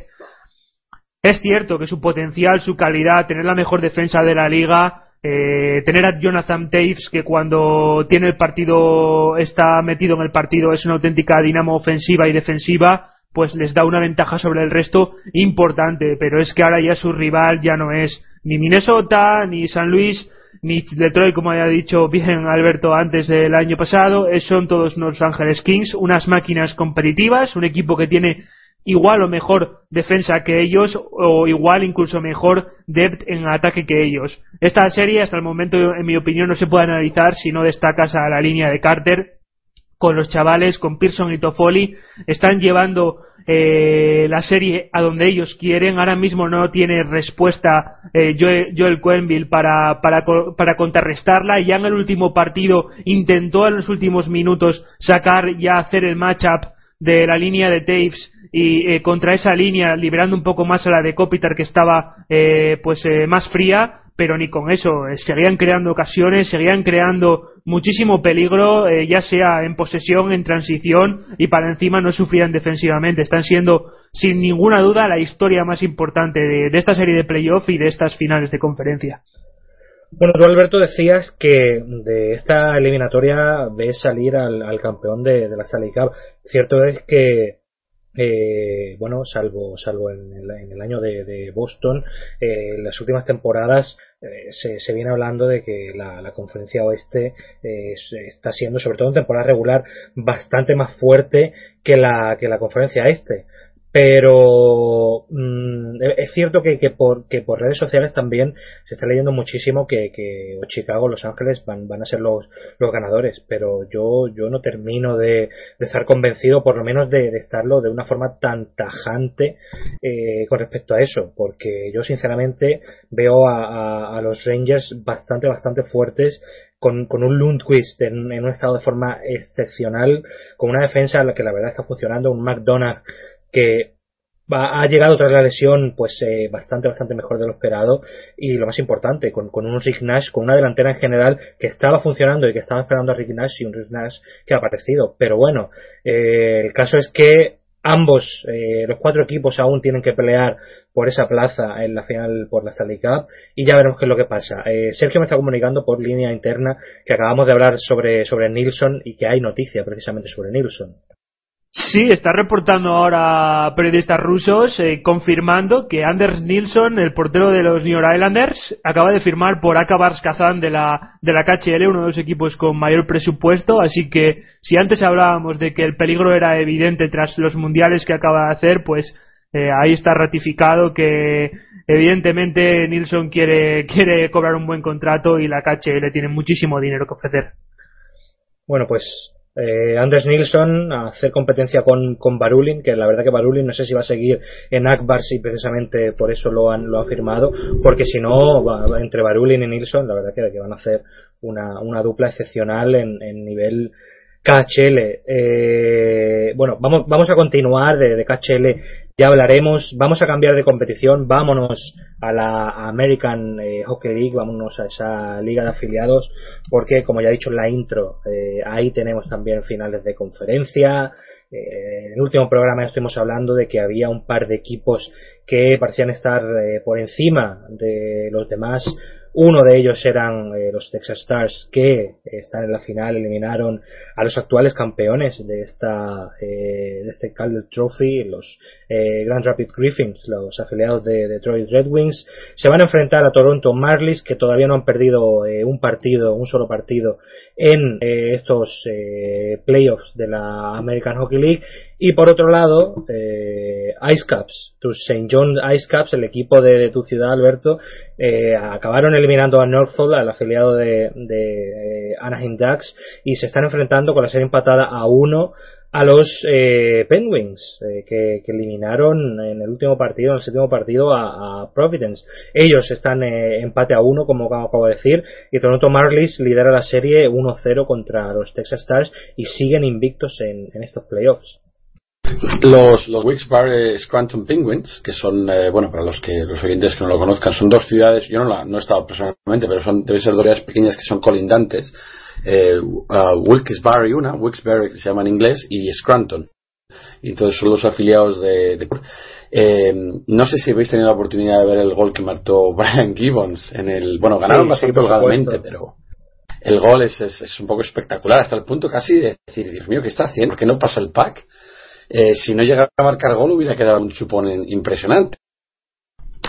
Es cierto que su potencial, su calidad, tener la mejor defensa de la liga, eh, tener a Jonathan Taves que cuando tiene el partido está metido en el partido es una auténtica dinamo ofensiva y defensiva pues les da una ventaja sobre el resto importante. Pero es que ahora ya su rival ya no es ni Minnesota ni San Luis ni Detroit como había dicho bien Alberto antes del año pasado. Son todos Los Angeles Kings unas máquinas competitivas un equipo que tiene igual o mejor defensa que ellos o igual incluso mejor depth en ataque que ellos. Esta serie hasta el momento en mi opinión no se puede analizar si no destacas a la línea de Carter con los chavales, con Pearson y Toffoli, están llevando eh, la serie a donde ellos quieren. Ahora mismo no tiene respuesta eh, Joel, Joel Quenville para, para, para contrarrestarla. Ya en el último partido intentó en los últimos minutos sacar ya hacer el matchup de la línea de Taves y eh, contra esa línea liberando un poco más a la de Kopitar que estaba eh, pues eh, más fría pero ni con eso. Seguían creando ocasiones seguían creando muchísimo peligro ya sea en posesión en transición y para encima no sufrían defensivamente. Están siendo sin ninguna duda la historia más importante de, esta serie de playoff y de estas finales de conferencia. Bueno, tú Alberto decías que de esta eliminatoria ves salir al, campeón de, la Sally Cup. Cierto es que eh, bueno, salvo, salvo en el, año de, Boston, eh, en las últimas temporadas eh, se, viene hablando de que la, conferencia oeste está siendo, sobre todo en temporada regular, bastante más fuerte que la, que la conferencia este pero mm, es cierto que, que, por, que por redes sociales también se está leyendo muchísimo que, que Chicago, Los Ángeles van, van a ser los, los ganadores, pero yo, yo no termino de, de estar convencido, por lo menos de, de estarlo de una forma tan tajante eh, con respecto a eso, porque yo sinceramente veo a, a, a los Rangers bastante, bastante fuertes con, con, un Lundqvist en, en, un estado de forma excepcional, con una defensa en la que la verdad está funcionando, un McDonough que ha llegado tras la lesión pues eh, bastante bastante mejor de lo esperado. Y lo más importante con, con un Rick Nash con una delantera en general que estaba funcionando y que estaba esperando a Rick Nash y un Rick Nash que ha aparecido. Pero bueno eh, el caso es que ambos eh, los cuatro equipos aún tienen que pelear por esa plaza en la final por la Stanley Cup. Y ya veremos qué es lo que pasa. Sergio me está comunicando por línea interna que acabamos de hablar sobre sobre Nilsson y que hay noticia precisamente sobre Nilsson Sí, está reportando ahora periodistas rusos eh, confirmando que Anders Nilsson, el portero de los New York Islanders, acaba de firmar por Akabars Kazan de la, de la KHL, uno de los equipos con mayor presupuesto. Así que si antes hablábamos de que el peligro era evidente tras los mundiales que acaba de hacer, pues eh, ahí está ratificado que evidentemente Nilsson quiere, quiere cobrar un buen contrato y la KHL tiene muchísimo dinero que ofrecer. Bueno, pues eh, Anders Nilsson a hacer competencia con, con Barulin, que la verdad que Barulin no sé si va a seguir en Akbar si precisamente por eso lo han, lo han firmado, porque si no, entre Barulin y Nilsson, la verdad que, que van a hacer una, una dupla excepcional en, en nivel KHL. Eh, bueno, vamos, vamos a continuar de, de KHL ya hablaremos. Vamos a cambiar de competición, vámonos a la American eh, Hockey League, vámonos a esa liga de afiliados, porque como ya he dicho en la intro, eh, ahí tenemos también finales de conferencia. Eh, en el último programa estuvimos hablando de que había un par de equipos que parecían estar por encima de los demás uno de ellos eran eh, los Texas Stars que están en la final, eliminaron a los actuales campeones de esta eh, de este Calder Trophy, los eh, Grand Rapids Griffins, los afiliados de Detroit Red Wings, se van a enfrentar a Toronto Marlies, que todavía no han perdido eh, un partido, un solo partido en eh, estos playoffs de la American Hockey League. Y por otro lado, Ice Caps, tus St. John Ice Caps, el equipo de, tu ciudad, Alberto, acabaron eliminando a Norfolk, al afiliado de, de Anaheim Ducks, y se están enfrentando con la serie empatada a uno a los eh, Penguins eh, que, eliminaron en el último partido, en el séptimo partido a, Providence. Ellos están eh, empate a uno, como acabo de decir, y Toronto Marlies lidera la serie 1-0 contra los Texas Stars y siguen invictos en, estos playoffs. Los, los Wilkes-Barre Scranton Penguins, que son, bueno, para los que los oyentes que no lo conozcan, son dos ciudades, yo no, la, no he estado personalmente, pero son, deben ser dos ciudades pequeñas que son colindantes eh, Wilkes-Barre una, Wilkes-Barre que se llama en inglés, y Scranton. Y entonces son los afiliados de, eh, no sé si habéis tenido la oportunidad de ver el gol que marcó Brian Gibbons en el bueno ganaron bastante holgadamente pero el gol es, es, un poco espectacular hasta el punto casi de decir Dios mío qué está haciendo ¿por qué no pasa el pack? Eh, si no llega a marcar gol hubiera quedado un chupón impresionante.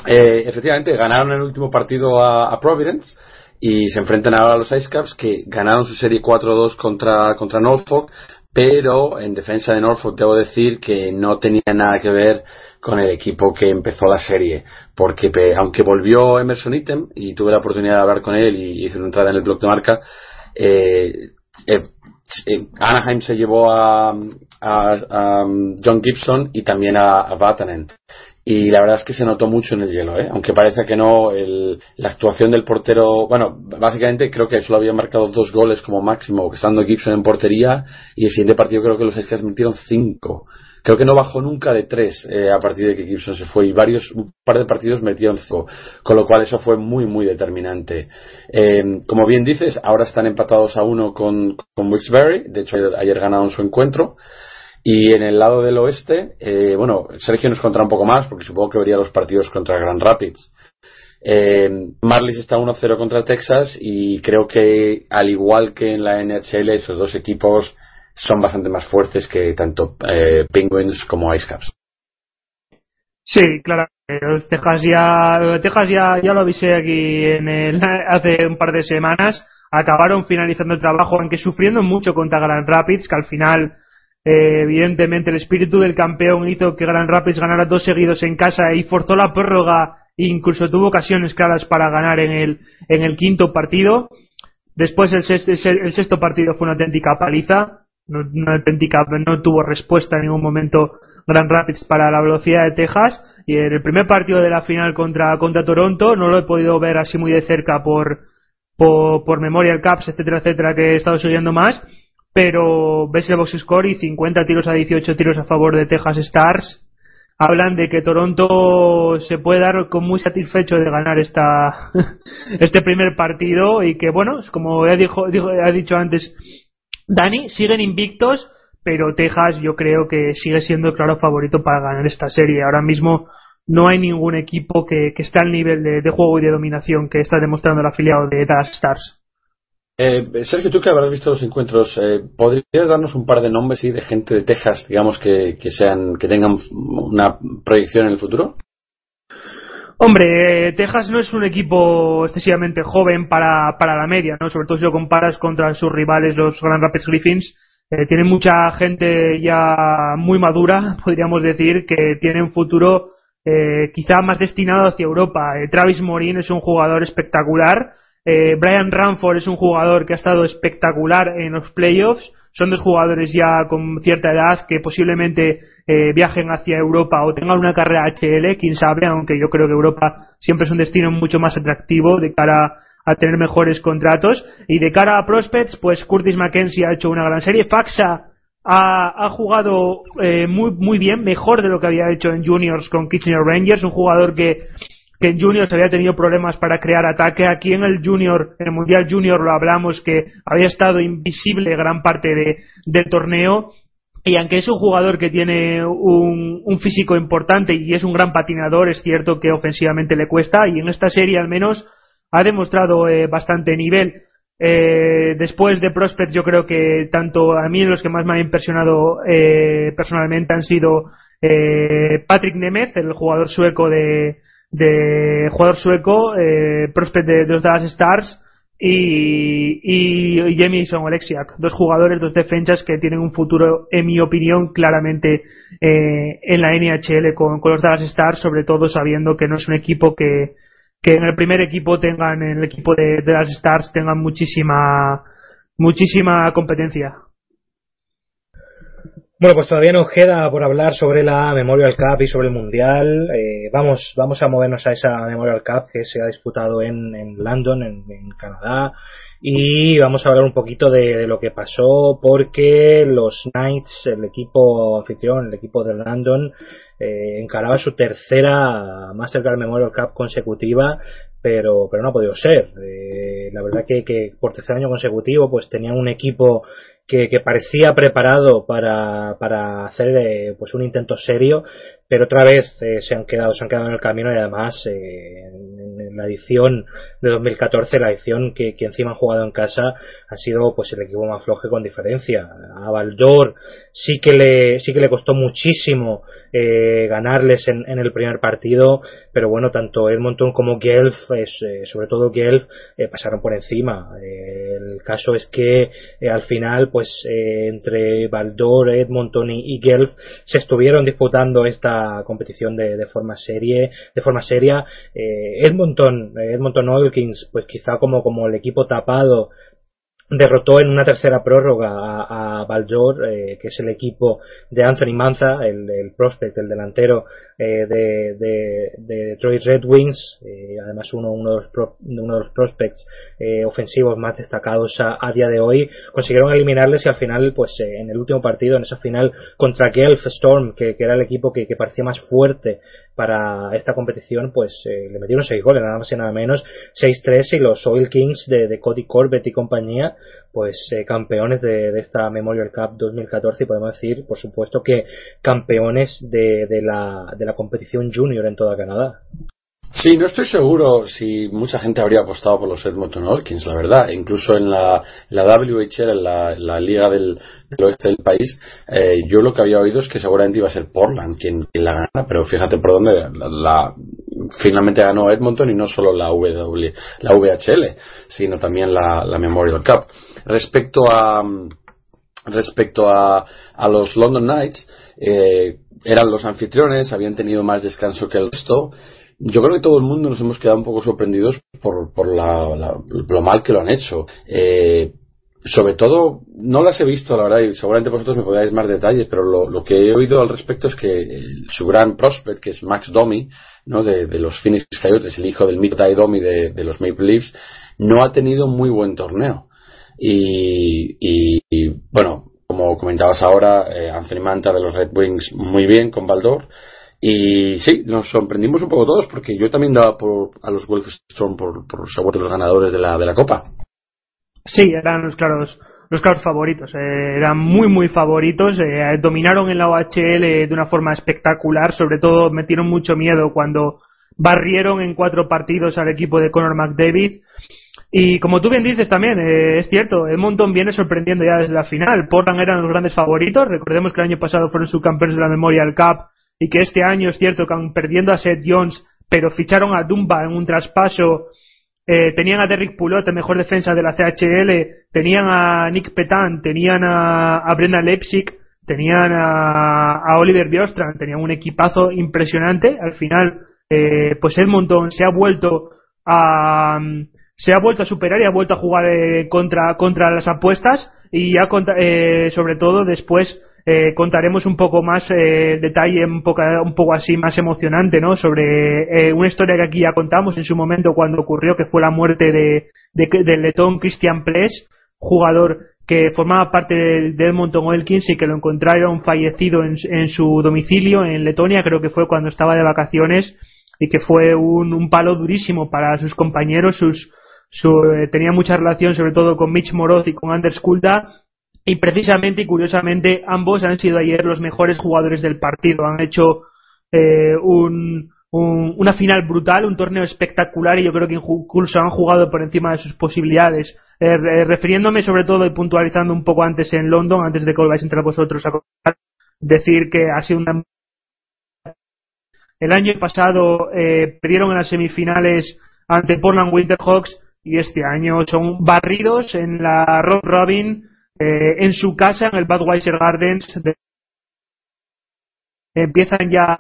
Eh, efectivamente ganaron el último partido a Providence y se enfrentan ahora a los Ice Caps que ganaron su serie 4-2 contra, contra Norfolk, pero en defensa de Norfolk debo decir que no tenía nada que ver con el equipo que empezó la serie, porque aunque volvió Emerson Item y tuve la oportunidad de hablar con él y hice una entrada en el blog de marca, eh, eh, eh, Anaheim se llevó a, a, John Gibson y también a, a Vatanen y la verdad es que se notó mucho en el hielo, ¿eh? aunque parece que no, la actuación del portero, bueno, básicamente creo que solo había marcado dos goles como máximo, estando Gibson en portería, y el siguiente partido creo que los Eskers metieron cinco. Creo que no bajó nunca de tres eh, a partir de que Gibson se fue, y varios, un par de partidos metieron cinco, con lo cual eso fue muy, muy determinante. Eh, como bien dices, ahora están empatados a uno con, con Wilkes-Barre, de hecho ayer, ayer ganaron su encuentro, y en el lado del oeste, eh, bueno, Sergio nos contará un poco más, porque supongo que vería los partidos contra Grand Rapids. Eh, Marlies está 1-0 contra Texas y creo que, al igual que en la NHL, esos dos equipos son bastante más fuertes que tanto eh, Penguins como Ice Caps. Sí, claro. Texas ya, Texas ya, ya lo avisé aquí en el, hace un par de semanas. Acabaron finalizando el trabajo, aunque sufriendo mucho contra Grand Rapids, que al final eh, evidentemente, el espíritu del campeón hizo que Grand Rapids ganara dos seguidos en casa y forzó la prórroga incluso tuvo ocasiones claras para ganar en el, en el quinto partido. Después el sexto, el sexto partido fue una auténtica paliza, una auténtica, no tuvo respuesta en ningún momento Grand Rapids para la velocidad de Texas y en el primer partido de la final contra, contra Toronto no lo he podido ver así muy de cerca por, por, por Memorial Cups, etcétera, etcétera, que he estado siguiendo más pero ves el box score y 50 tiros a 18 tiros a favor de Texas Stars. Hablan de que Toronto se puede dar con muy satisfecho de ganar esta este primer partido y que bueno como ya dijo, ha dicho antes Dani siguen invictos pero Texas yo creo que sigue siendo el claro favorito para ganar esta serie. Ahora mismo no hay ningún equipo que, que esté al nivel de, de, juego y de dominación que está demostrando el afiliado de Texas Stars eh, Sergio, tú que habrás visto los encuentros, eh, ¿podrías darnos un par de nombres de gente de Texas, digamos, que, sean, que tengan una proyección en el futuro? Hombre, Texas no es un equipo excesivamente joven para, para la media, ¿no? Sobre todo si lo comparas contra sus rivales, los Grand Rapids Griffins. Eh, tienen mucha gente ya muy madura, podríamos decir, que tiene un futuro eh, quizá más destinado hacia Europa. Travis Morin es un jugador espectacular eh, Brian Ranford es un jugador que ha estado espectacular en los playoffs. Son dos jugadores ya con cierta edad que posiblemente eh, viajen hacia Europa o tengan una carrera HL, quién sabe, aunque yo creo que Europa siempre es un destino mucho más atractivo de cara a tener mejores contratos. Y de cara a prospects, pues Curtis McKenzie ha hecho una gran serie. Faxa ha, jugado eh, muy, muy bien, mejor de lo que había hecho en juniors con Kitchener Rangers, un jugador que que en juniors había tenido problemas para crear ataque. Aquí en el junior, en el mundial junior lo hablamos que había estado invisible gran parte de, del torneo. Y aunque es un jugador que tiene un, físico importante y es un gran patinador, es cierto que ofensivamente le cuesta y en esta serie al menos ha demostrado eh, bastante nivel. Eh, después de Prospect yo creo que tanto a mí los que más me han impresionado eh, personalmente han sido eh, Patrick Nemeth, el jugador sueco de, de jugador sueco, eh, prospect de, los Dallas Stars, y, y, Jamison Alexiak, dos jugadores, dos defensas que tienen un futuro, en mi opinión, claramente eh, en la NHL con, con, los Dallas Stars, sobre todo sabiendo que no es un equipo que, que en el primer equipo tengan, en el equipo de, de las Stars tengan muchísima, muchísima competencia. Bueno, pues todavía nos queda por hablar sobre la Memorial Cup y sobre el Mundial. Eh, vamos, vamos a movernos a esa Memorial Cup que se ha disputado en, en London, en, Canadá, y vamos a hablar un poquito de, lo que pasó porque los Knights, el equipo anfitrión, el equipo de London, eh, encaraba su tercera Mastercard Memorial Cup consecutiva pero pero no ha podido ser eh, la verdad que, que por tercer año consecutivo pues tenían un equipo que, parecía preparado para, para hacer eh, pues un intento serio pero otra vez eh, se han quedado se han quedado en el camino y además eh, en, la edición de 2014 la edición que, encima han jugado en casa ha sido pues el equipo más flojo con diferencia. A Valdor sí que le sí que le costó muchísimo eh, ganarles en, en, el primer partido pero bueno tanto Edmonton como Guelph sobre todo Guelph pasaron por encima. El caso es que al final pues entre Valdor Edmonton y, y Guelph se estuvieron disputando esta competición de, forma serie, de forma seria. Eh, Edmonton, Edmonton Oil Kings, pues quizá como, como el equipo tapado derrotó en una tercera prórroga a, a eh, que es el equipo de Anthony Manza, el, el prospect, el delantero eh, de, de, de, Detroit Red Wings, eh, además uno, uno, de los uno de los prospects eh, ofensivos más destacados a, a, día de hoy, consiguieron eliminarles y al final, pues en el último partido, en esa final contra Guelph Storm, que, que era el equipo que, que, parecía más fuerte para esta competición, pues le metieron seis goles, nada más y nada menos, 6-3 y los Oil Kings de, de Cody Corbett y compañía pues eh, campeones de, esta Memorial Cup 2014 y podemos decir por supuesto que campeones de, de, la, de la competición junior en toda Canadá. Sí, no estoy seguro si mucha gente habría apostado por los Edmonton Hawkins, la verdad. Incluso en la, la WHL, en la, liga del, oeste del país, eh, yo lo que había oído es que seguramente iba a ser Portland quien, la gana, pero fíjate por dónde la, finalmente ganó Edmonton y no solo la, w, la VHL, sino también la, la Memorial Cup. Respecto a respecto a, a los London Knights, eh, eran los anfitriones, habían tenido más descanso que el resto yo creo que todo el mundo nos hemos quedado un poco sorprendidos por, por lo mal que lo han hecho. Eh, sobre todo, no las he visto, la verdad, y seguramente vosotros me podáis más detalles, pero lo, que he oído al respecto es que su gran prospect, que es Max Domi, ¿no? de, los Phoenix Coyotes, el hijo del mito Domi de, de, los Maple Leafs, no ha tenido muy buen torneo. Y, y, bueno, como comentabas ahora, eh, Anthony Manta de los Red Wings muy bien con Baldor. Y sí, nos sorprendimos un poco todos porque yo también daba por, a los Wolfstone por, por sabor de los ganadores de la, de la Copa. Sí, eran los claros, los claros favoritos. Eh, eran muy, muy favoritos. Eh, dominaron en la OHL de una forma espectacular. Sobre todo metieron mucho miedo cuando barrieron en cuatro partidos al equipo de Conor McDavid. Y como tú bien dices también, eh, es cierto, Edmonton viene sorprendiendo ya desde la final. Portland eran los grandes favoritos. Recordemos que el año pasado fueron subcampeones de la Memorial Cup y que este año es cierto que aun perdiendo a Seth Jones, pero ficharon a Dumba en un traspaso, eh, tenían a Derrick Pulot, el mejor defensa de la CHL, tenían a Nick Petan, tenían a, a Brenda Leipzig, tenían a, Oliver Biostran, tenían un equipazo impresionante. Al final, eh, pues Edmonton se ha vuelto a se ha vuelto a superar y ha vuelto a jugar eh, contra contra las apuestas y ya eh, sobre todo después eh, contaremos un poco más eh, detalle, un poco, un poco así más emocionante, ¿no? Sobre eh, una historia que aquí ya contamos en su momento cuando ocurrió, que fue la muerte de, del letón Christian Ples, jugador que formaba parte de Edmonton Oilkins y que lo encontraron fallecido en, su domicilio en Letonia, creo que fue cuando estaba de vacaciones y que fue un, un palo durísimo para sus compañeros, sus, su, eh, tenía mucha relación sobre todo con Mitch Moroz y con Anders Kulda y precisamente y curiosamente ambos han sido ayer los mejores jugadores del partido. Han hecho eh, un, una final brutal, un torneo espectacular y yo creo que incluso han jugado por encima de sus posibilidades. Eh, refiriéndome sobre todo y puntualizando un poco antes en London, antes de que volváis entre vosotros a decir que ha sido una El año pasado eh, perdieron en las semifinales ante Portland Winterhawks y este año son barridos en la Rob Robin eh, en su casa en el Budweiser Gardens. empiezan ya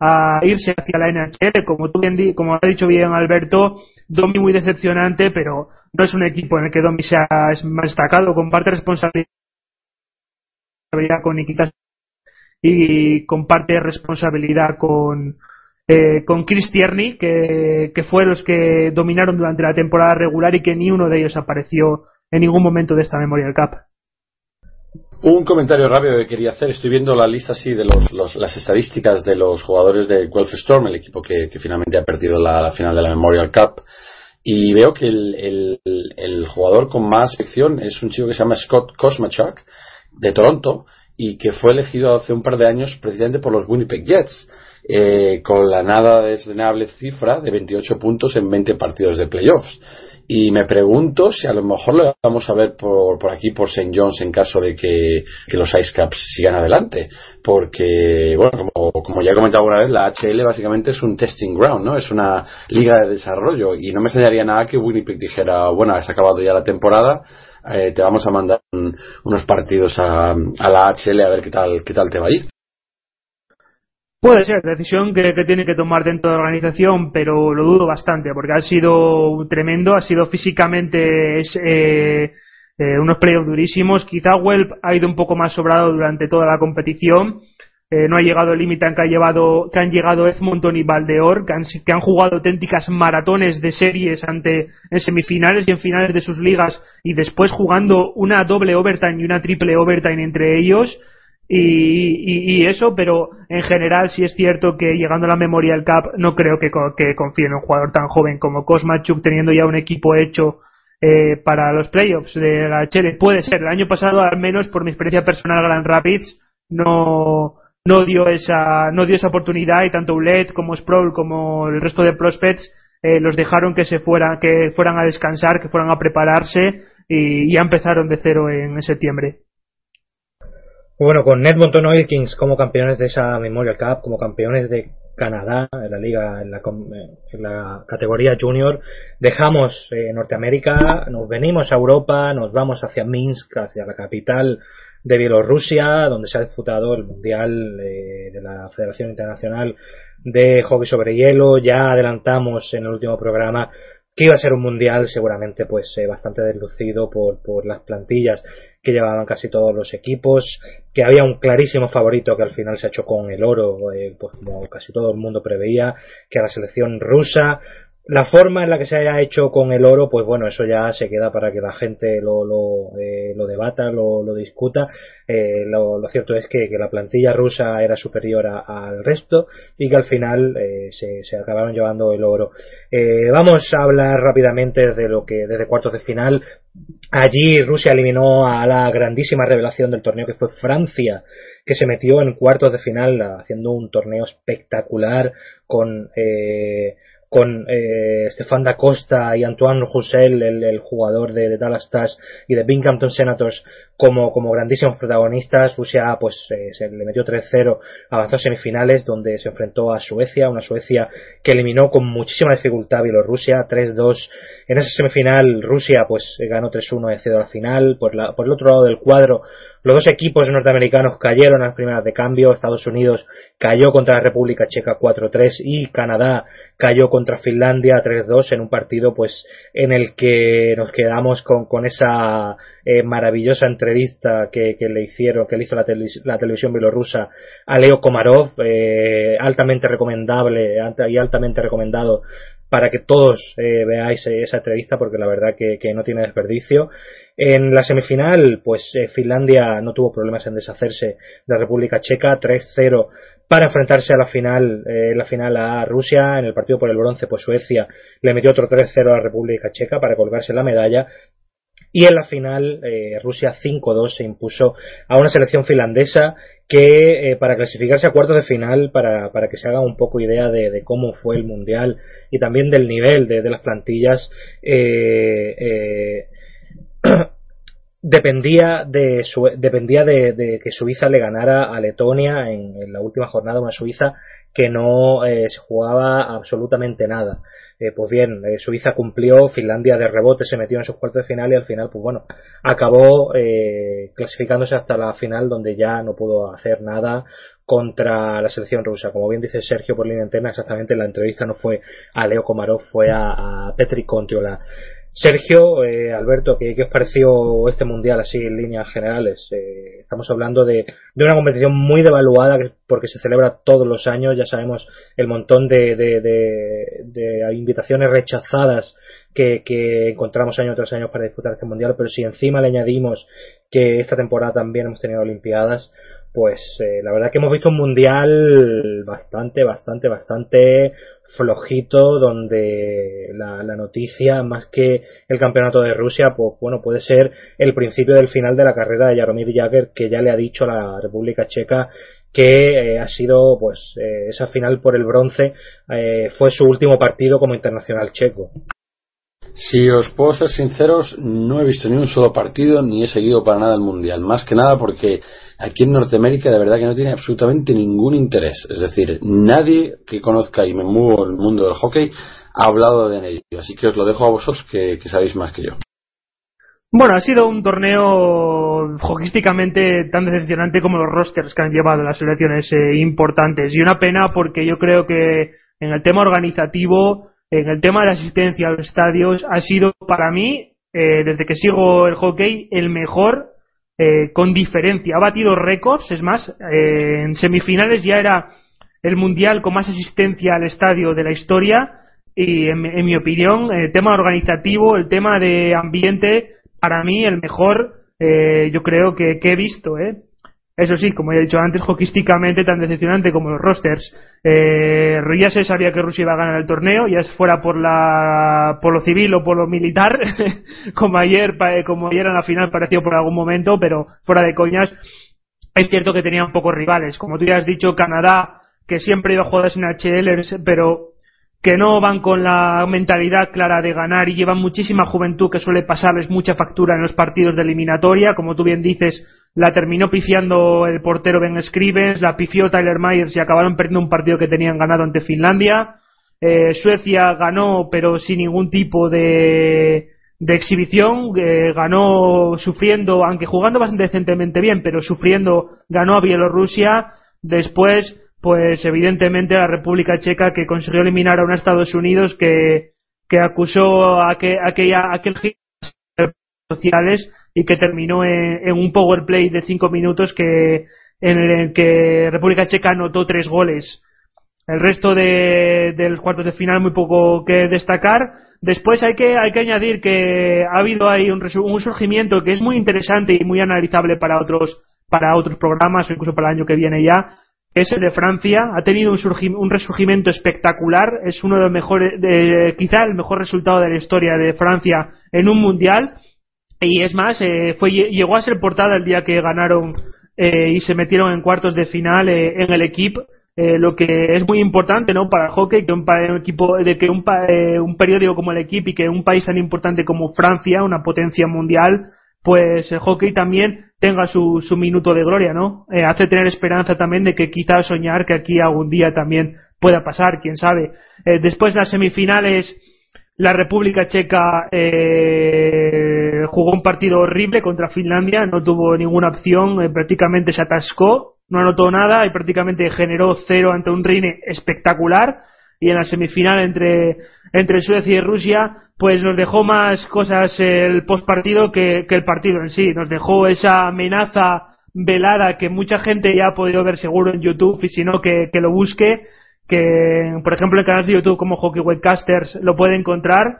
a irse hacia la NHL, como tú como ha dicho bien Alberto, Domi muy decepcionante, pero no es un equipo en el que Domi sea más destacado, comparte responsabilidad con Nikita y comparte responsabilidad con eh, con Chris Tierney, que, que fue los que dominaron durante la temporada regular y que ni uno de ellos apareció en ningún momento de esta Memorial Cup. Un comentario rápido que quería hacer. Estoy viendo la lista así de los, las estadísticas de los jugadores de Guelph Storm, el equipo que, finalmente ha perdido la, final de la Memorial Cup. Y veo que el, jugador con más selección es un chico que se llama Scott Kosmachuk de Toronto y que fue elegido hace un par de años precisamente por los Winnipeg Jets, eh, con la nada desdenable cifra de 28 puntos en 20 partidos de playoffs. Y me pregunto si a lo mejor lo vamos a ver por, por aquí, por St. John's, en caso de que, los Ice Caps sigan adelante. Porque, bueno, como, como ya he comentado alguna vez, la HL básicamente es un testing ground, ¿no? Es una liga de desarrollo. Y no me enseñaría nada que Winnipeg dijera, bueno, has acabado ya la temporada, eh, te vamos a mandar unos partidos a, a, la HL a ver qué tal, qué tal te va a ir. Puede ser, decisión que, tiene que tomar dentro de la organización, pero lo dudo bastante, porque ha sido tremendo, ha sido físicamente eh, eh, unos playoffs durísimos. Quizá Welp ha ido un poco más sobrado durante toda la competición, eh, no ha llegado el límite que, ha que han llegado Edmonton y Valdeor, que han, que han jugado auténticas maratones de series ante, en semifinales y en finales de sus ligas y después jugando una doble overtime y una triple overtime entre ellos. Y, y, eso, pero en general sí es cierto que llegando a la Memorial Cup no creo que, que confíe en un jugador tan joven como Kosmachuk teniendo ya un equipo hecho eh, para los playoffs de la Chile. Puede ser, el año pasado al menos por mi experiencia personal Grand Rapids no, no dio esa no dio esa oportunidad y tanto Ulet como Sproul como el resto de prospects eh, los dejaron que se fueran que fueran a descansar que fueran a prepararse y ya empezaron de cero en septiembre bueno con Edmonton Oil Kings como campeones de esa Memorial Cup como campeones de Canadá en la liga en la, en la categoría junior dejamos eh, Norteamérica nos venimos a Europa nos vamos hacia Minsk hacia la capital de Bielorrusia, donde se ha disputado el Mundial eh, de la Federación Internacional de Hockey sobre Hielo. Ya adelantamos en el último programa que iba a ser un mundial seguramente pues eh, bastante deslucido por, por las plantillas que llevaban casi todos los equipos, que había un clarísimo favorito que al final se ha hecho con el oro, eh, pues como casi todo el mundo preveía, que era la selección rusa, la forma en la que se haya hecho con el oro, pues bueno, eso ya se queda para que la gente lo, lo, eh, lo debata, lo, lo discuta. Eh, lo, cierto es que, que, la plantilla rusa era superior al resto y que al final eh, se, se, acabaron llevando el oro. Eh, vamos a hablar rápidamente de lo que desde cuartos de final. Allí Rusia eliminó a la grandísima revelación del torneo que fue Francia que se metió en cuartos de final haciendo un torneo espectacular con eh, con eh, Stefan da Costa y Antoine Roussel, el, jugador de, Dallas Stars y de Binghamton Senators, como, como grandísimos protagonistas. Rusia pues eh, se le metió 3-0, avanzó a semifinales donde se enfrentó a Suecia, una Suecia que eliminó con muchísima dificultad a Bielorrusia 3-2. En esa semifinal Rusia pues ganó 3-1 y a la final. Por, la, por el otro lado del cuadro los dos equipos norteamericanos cayeron a las primeras de cambio. Estados Unidos cayó contra la República Checa 4-3 y Canadá cayó contra Finlandia 3-2 en un partido pues en el que nos quedamos con, con esa eh, maravillosa entrevista que, le hicieron, que le hizo la, televisión bielorrusa a Leo Komarov, eh, altamente recomendable y altamente recomendado para que todos eh, veáis esa entrevista porque la verdad que, no tiene desperdicio. En la semifinal, pues Finlandia no tuvo problemas en deshacerse de la República Checa, 3-0 para enfrentarse a la final, eh, la final a Rusia. En el partido por el bronce, pues Suecia le metió otro 3-0 a la República Checa para colgarse la medalla. Y en la final, Rusia 5-2 se impuso a una selección finlandesa que eh, para clasificarse a cuartos de final, para, para que se haga un poco idea de, cómo fue el Mundial y también del nivel de, las plantillas, eh, eh, dependía, de, dependía de, que Suiza le ganara a Letonia en, la última jornada, una Suiza que no se jugaba absolutamente nada. Pues bien, Suiza cumplió, Finlandia de rebote se metió en sus cuartos de final y al final, pues bueno, acabó clasificándose hasta la final donde ya no pudo hacer nada contra la selección rusa. Como bien dice Sergio por línea interna, exactamente la entrevista no fue a Leo Komarov, fue a, Petri Contiola. Sergio, eh, Alberto, ¿qué, os pareció este mundial así en líneas generales? Eh, estamos hablando de, una competición muy devaluada porque se celebra todos los años, ya sabemos el montón de, de, invitaciones rechazadas que, que, encontramos año tras año para disputar este mundial, pero si encima le añadimos que esta temporada también hemos tenido Olimpiadas, pues eh, la verdad que hemos visto un mundial bastante, bastante, bastante flojito, donde la, noticia, más que el campeonato de Rusia, pues bueno, puede ser el principio del final de la carrera de Jaromir Jagr, que ya le ha dicho a la República Checa que eh, ha sido pues eh, esa final por el bronce fue su último partido como internacional checo. Si os puedo ser sinceros, no he visto ni un solo partido ni he seguido para nada el Mundial. Más que nada porque aquí en Norteamérica de verdad que no tiene absolutamente ningún interés. Es decir, nadie que conozca y me muevo el mundo del hockey ha hablado de ello. Así que os lo dejo a vosotros que, sabéis más que yo. Bueno, ha sido un torneo hockeyísticamente tan decepcionante como los rosters que han llevado las selecciones eh, importantes. Y una pena porque yo creo que en el tema organizativo en el tema de la asistencia a los estadios ha sido para mí, eh, desde que sigo el hockey, el mejor eh, con diferencia. Ha batido récords, es más, eh, en semifinales ya era el mundial con más asistencia al estadio de la historia y en, mi opinión el tema organizativo, el tema de ambiente, para mí el mejor yo creo que, que he visto. ¿eh? Eso sí, como ya he dicho antes, hoquísticamente tan decepcionante como los rosters. Eh, ya se sabía que Rusia iba a ganar el torneo, ya fuera por la por lo civil o por lo militar, como ayer como ayer en la final pareció por algún momento, pero fuera de coñas, es cierto que tenían pocos rivales. Como tú ya has dicho, Canadá, que siempre iba a jugar en HL, pero que no van con la mentalidad clara de ganar y llevan muchísima juventud que suele pasarles mucha factura en los partidos de eliminatoria, como tú bien dices, la terminó pifiando el portero Ben Scrivens, la pifió Tyler Myers y acabaron perdiendo un partido que tenían ganado ante Finlandia. Eh, Suecia ganó, pero sin ningún tipo de, de exhibición, eh, ganó sufriendo, aunque jugando bastante decentemente bien, pero sufriendo, ganó a Bielorrusia. Después, pues evidentemente la República Checa que consiguió eliminar a un Estados Unidos que, que acusó a, que, a aquella, aquel sociales y que terminó en, un power play de cinco minutos que en el que República Checa anotó tres goles. El resto de, del cuarto de final muy poco que destacar. Después hay que, hay que añadir que ha habido ahí un, un surgimiento que es muy interesante y muy analizable para otros, para otros programas o incluso para el año que viene ya, es el de Francia. Ha tenido un, un resurgimiento espectacular. Es uno de los mejores, de, quizá el mejor resultado de la historia de Francia en un mundial y es más, eh, fue, llegó a ser portada el día que ganaron eh, y se metieron en cuartos de final eh, en el equipo. lo que es muy importante no para el hockey que un, equipo de que un, un periódico como el equipo y que un país tan importante como Francia una potencia mundial pues el hockey también tenga su, su minuto de gloria no hace tener esperanza también de que quizás soñar que aquí algún día también pueda pasar quién sabe después las semifinales la República Checa eh, jugó un partido horrible contra Finlandia, no tuvo ninguna opción, eh, prácticamente se atascó, no anotó nada y prácticamente generó cero ante un Reine espectacular. Y en la semifinal entre, entre Suecia y Rusia, pues nos dejó más cosas el postpartido que, que el partido en sí. Nos dejó esa amenaza velada que mucha gente ya ha podido ver seguro en YouTube y si no que, que lo busque que por ejemplo en canales de YouTube como Hockey Webcasters lo puede encontrar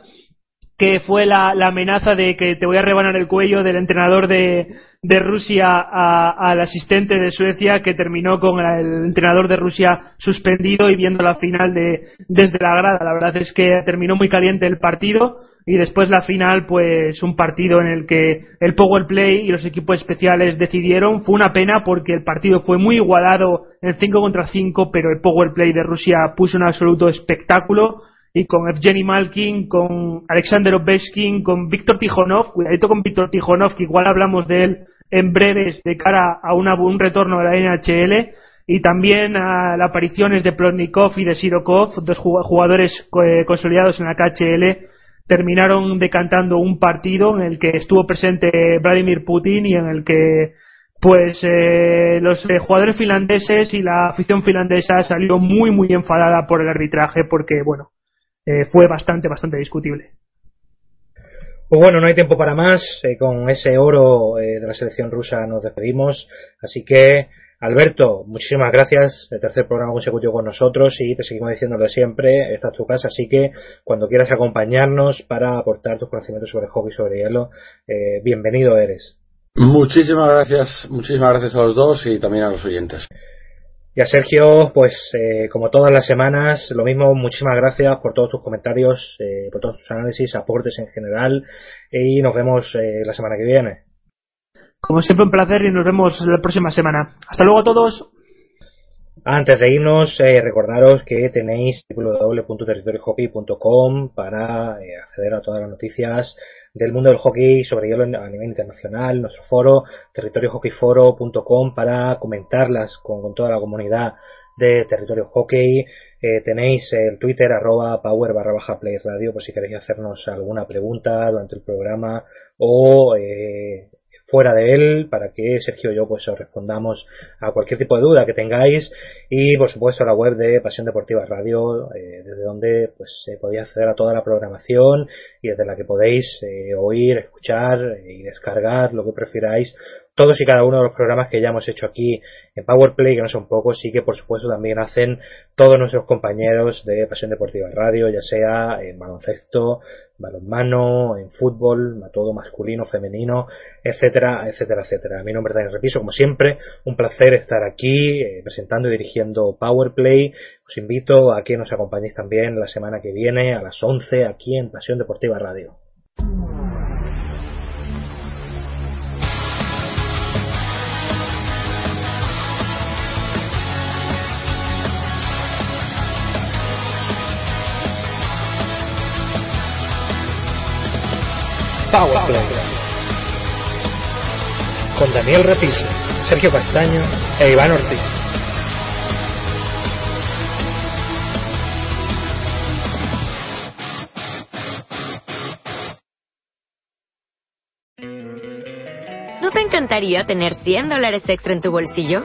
que fue la, amenaza de que te voy a rebanar el cuello del entrenador de, de Rusia al asistente de Suecia que terminó con el entrenador de Rusia suspendido y viendo la final de, desde la grada. La verdad es que terminó muy caliente el partido y después la final, pues un partido en el que el Power Play y los equipos especiales decidieron. Fue una pena porque el partido fue muy igualado en 5 contra 5, pero el Power Play de Rusia puso un absoluto espectáculo. Y con Evgeny Malkin, con Alexander Ovechkin, con Víctor Tijonov, cuidadito con Víctor Tijonov, que igual hablamos de él en breves de cara a un retorno de la NHL. y también a las apariciones de Plotnikov y de Sirokov, dos jugadores eh, consolidados en la KHL, terminaron decantando un partido en el que estuvo presente Vladimir Putin y en el que pues eh, los eh, jugadores finlandeses y la afición finlandesa salió muy muy enfadada por el arbitraje porque bueno fue bastante bastante discutible pues bueno, no hay tiempo para más. con ese oro de la selección rusa nos despedimos. Así que Alberto, muchísimas gracias. El tercer programa consecutivo con nosotros y te seguimos diciendo de siempre. Esta es tu casa, así que cuando quieras acompañarnos para aportar tus conocimientos sobre hockey sobre hielo, eh, bienvenido eres. Muchísimas gracias, muchísimas gracias a los dos y también a los oyentes. Y a Sergio, pues eh, como todas las semanas, lo mismo, muchísimas gracias por todos tus comentarios, eh, por todos tus análisis, aportes en general y nos vemos la semana que viene. Como siempre, un placer y nos vemos la próxima semana. Hasta luego a todos. Antes de irnos, eh, recordaros que tenéis www.territoriohockey.com para eh, acceder a todas las noticias del mundo del hockey sobre hielo a nivel internacional, nuestro foro, territoriohockeyforo.com para comentarlas con, toda la comunidad de Territorio Hockey. Eh, tenéis el Twitter arroba power barra baja play radio por si queréis hacernos alguna pregunta durante el programa o eh, fuera de él para que Sergio y yo pues os respondamos a cualquier tipo de duda que tengáis. Y por supuesto la web de Pasión Deportiva Radio eh, desde donde pues se podéis acceder a toda la programación y desde la que podéis eh, oír, escuchar y descargar lo que prefiráis todos y cada uno de los programas que ya hemos hecho aquí en Powerplay, que no son pocos, y que por supuesto también hacen todos nuestros compañeros de Pasión Deportiva Radio, ya sea en baloncesto, balonmano, en fútbol, todo masculino, femenino, etcétera, etcétera, etcétera. Mi nombre es Daniel Repiso, como siempre, un placer estar aquí eh, presentando y dirigiendo Powerplay. Os invito a que nos acompañéis también la semana que viene a las 11 aquí en Pasión Deportiva Radio. Powerplay. Con Daniel Repiso, Sergio Castaño e Iván Ortiz. ¿No te encantaría tener 100 dólares extra en tu bolsillo?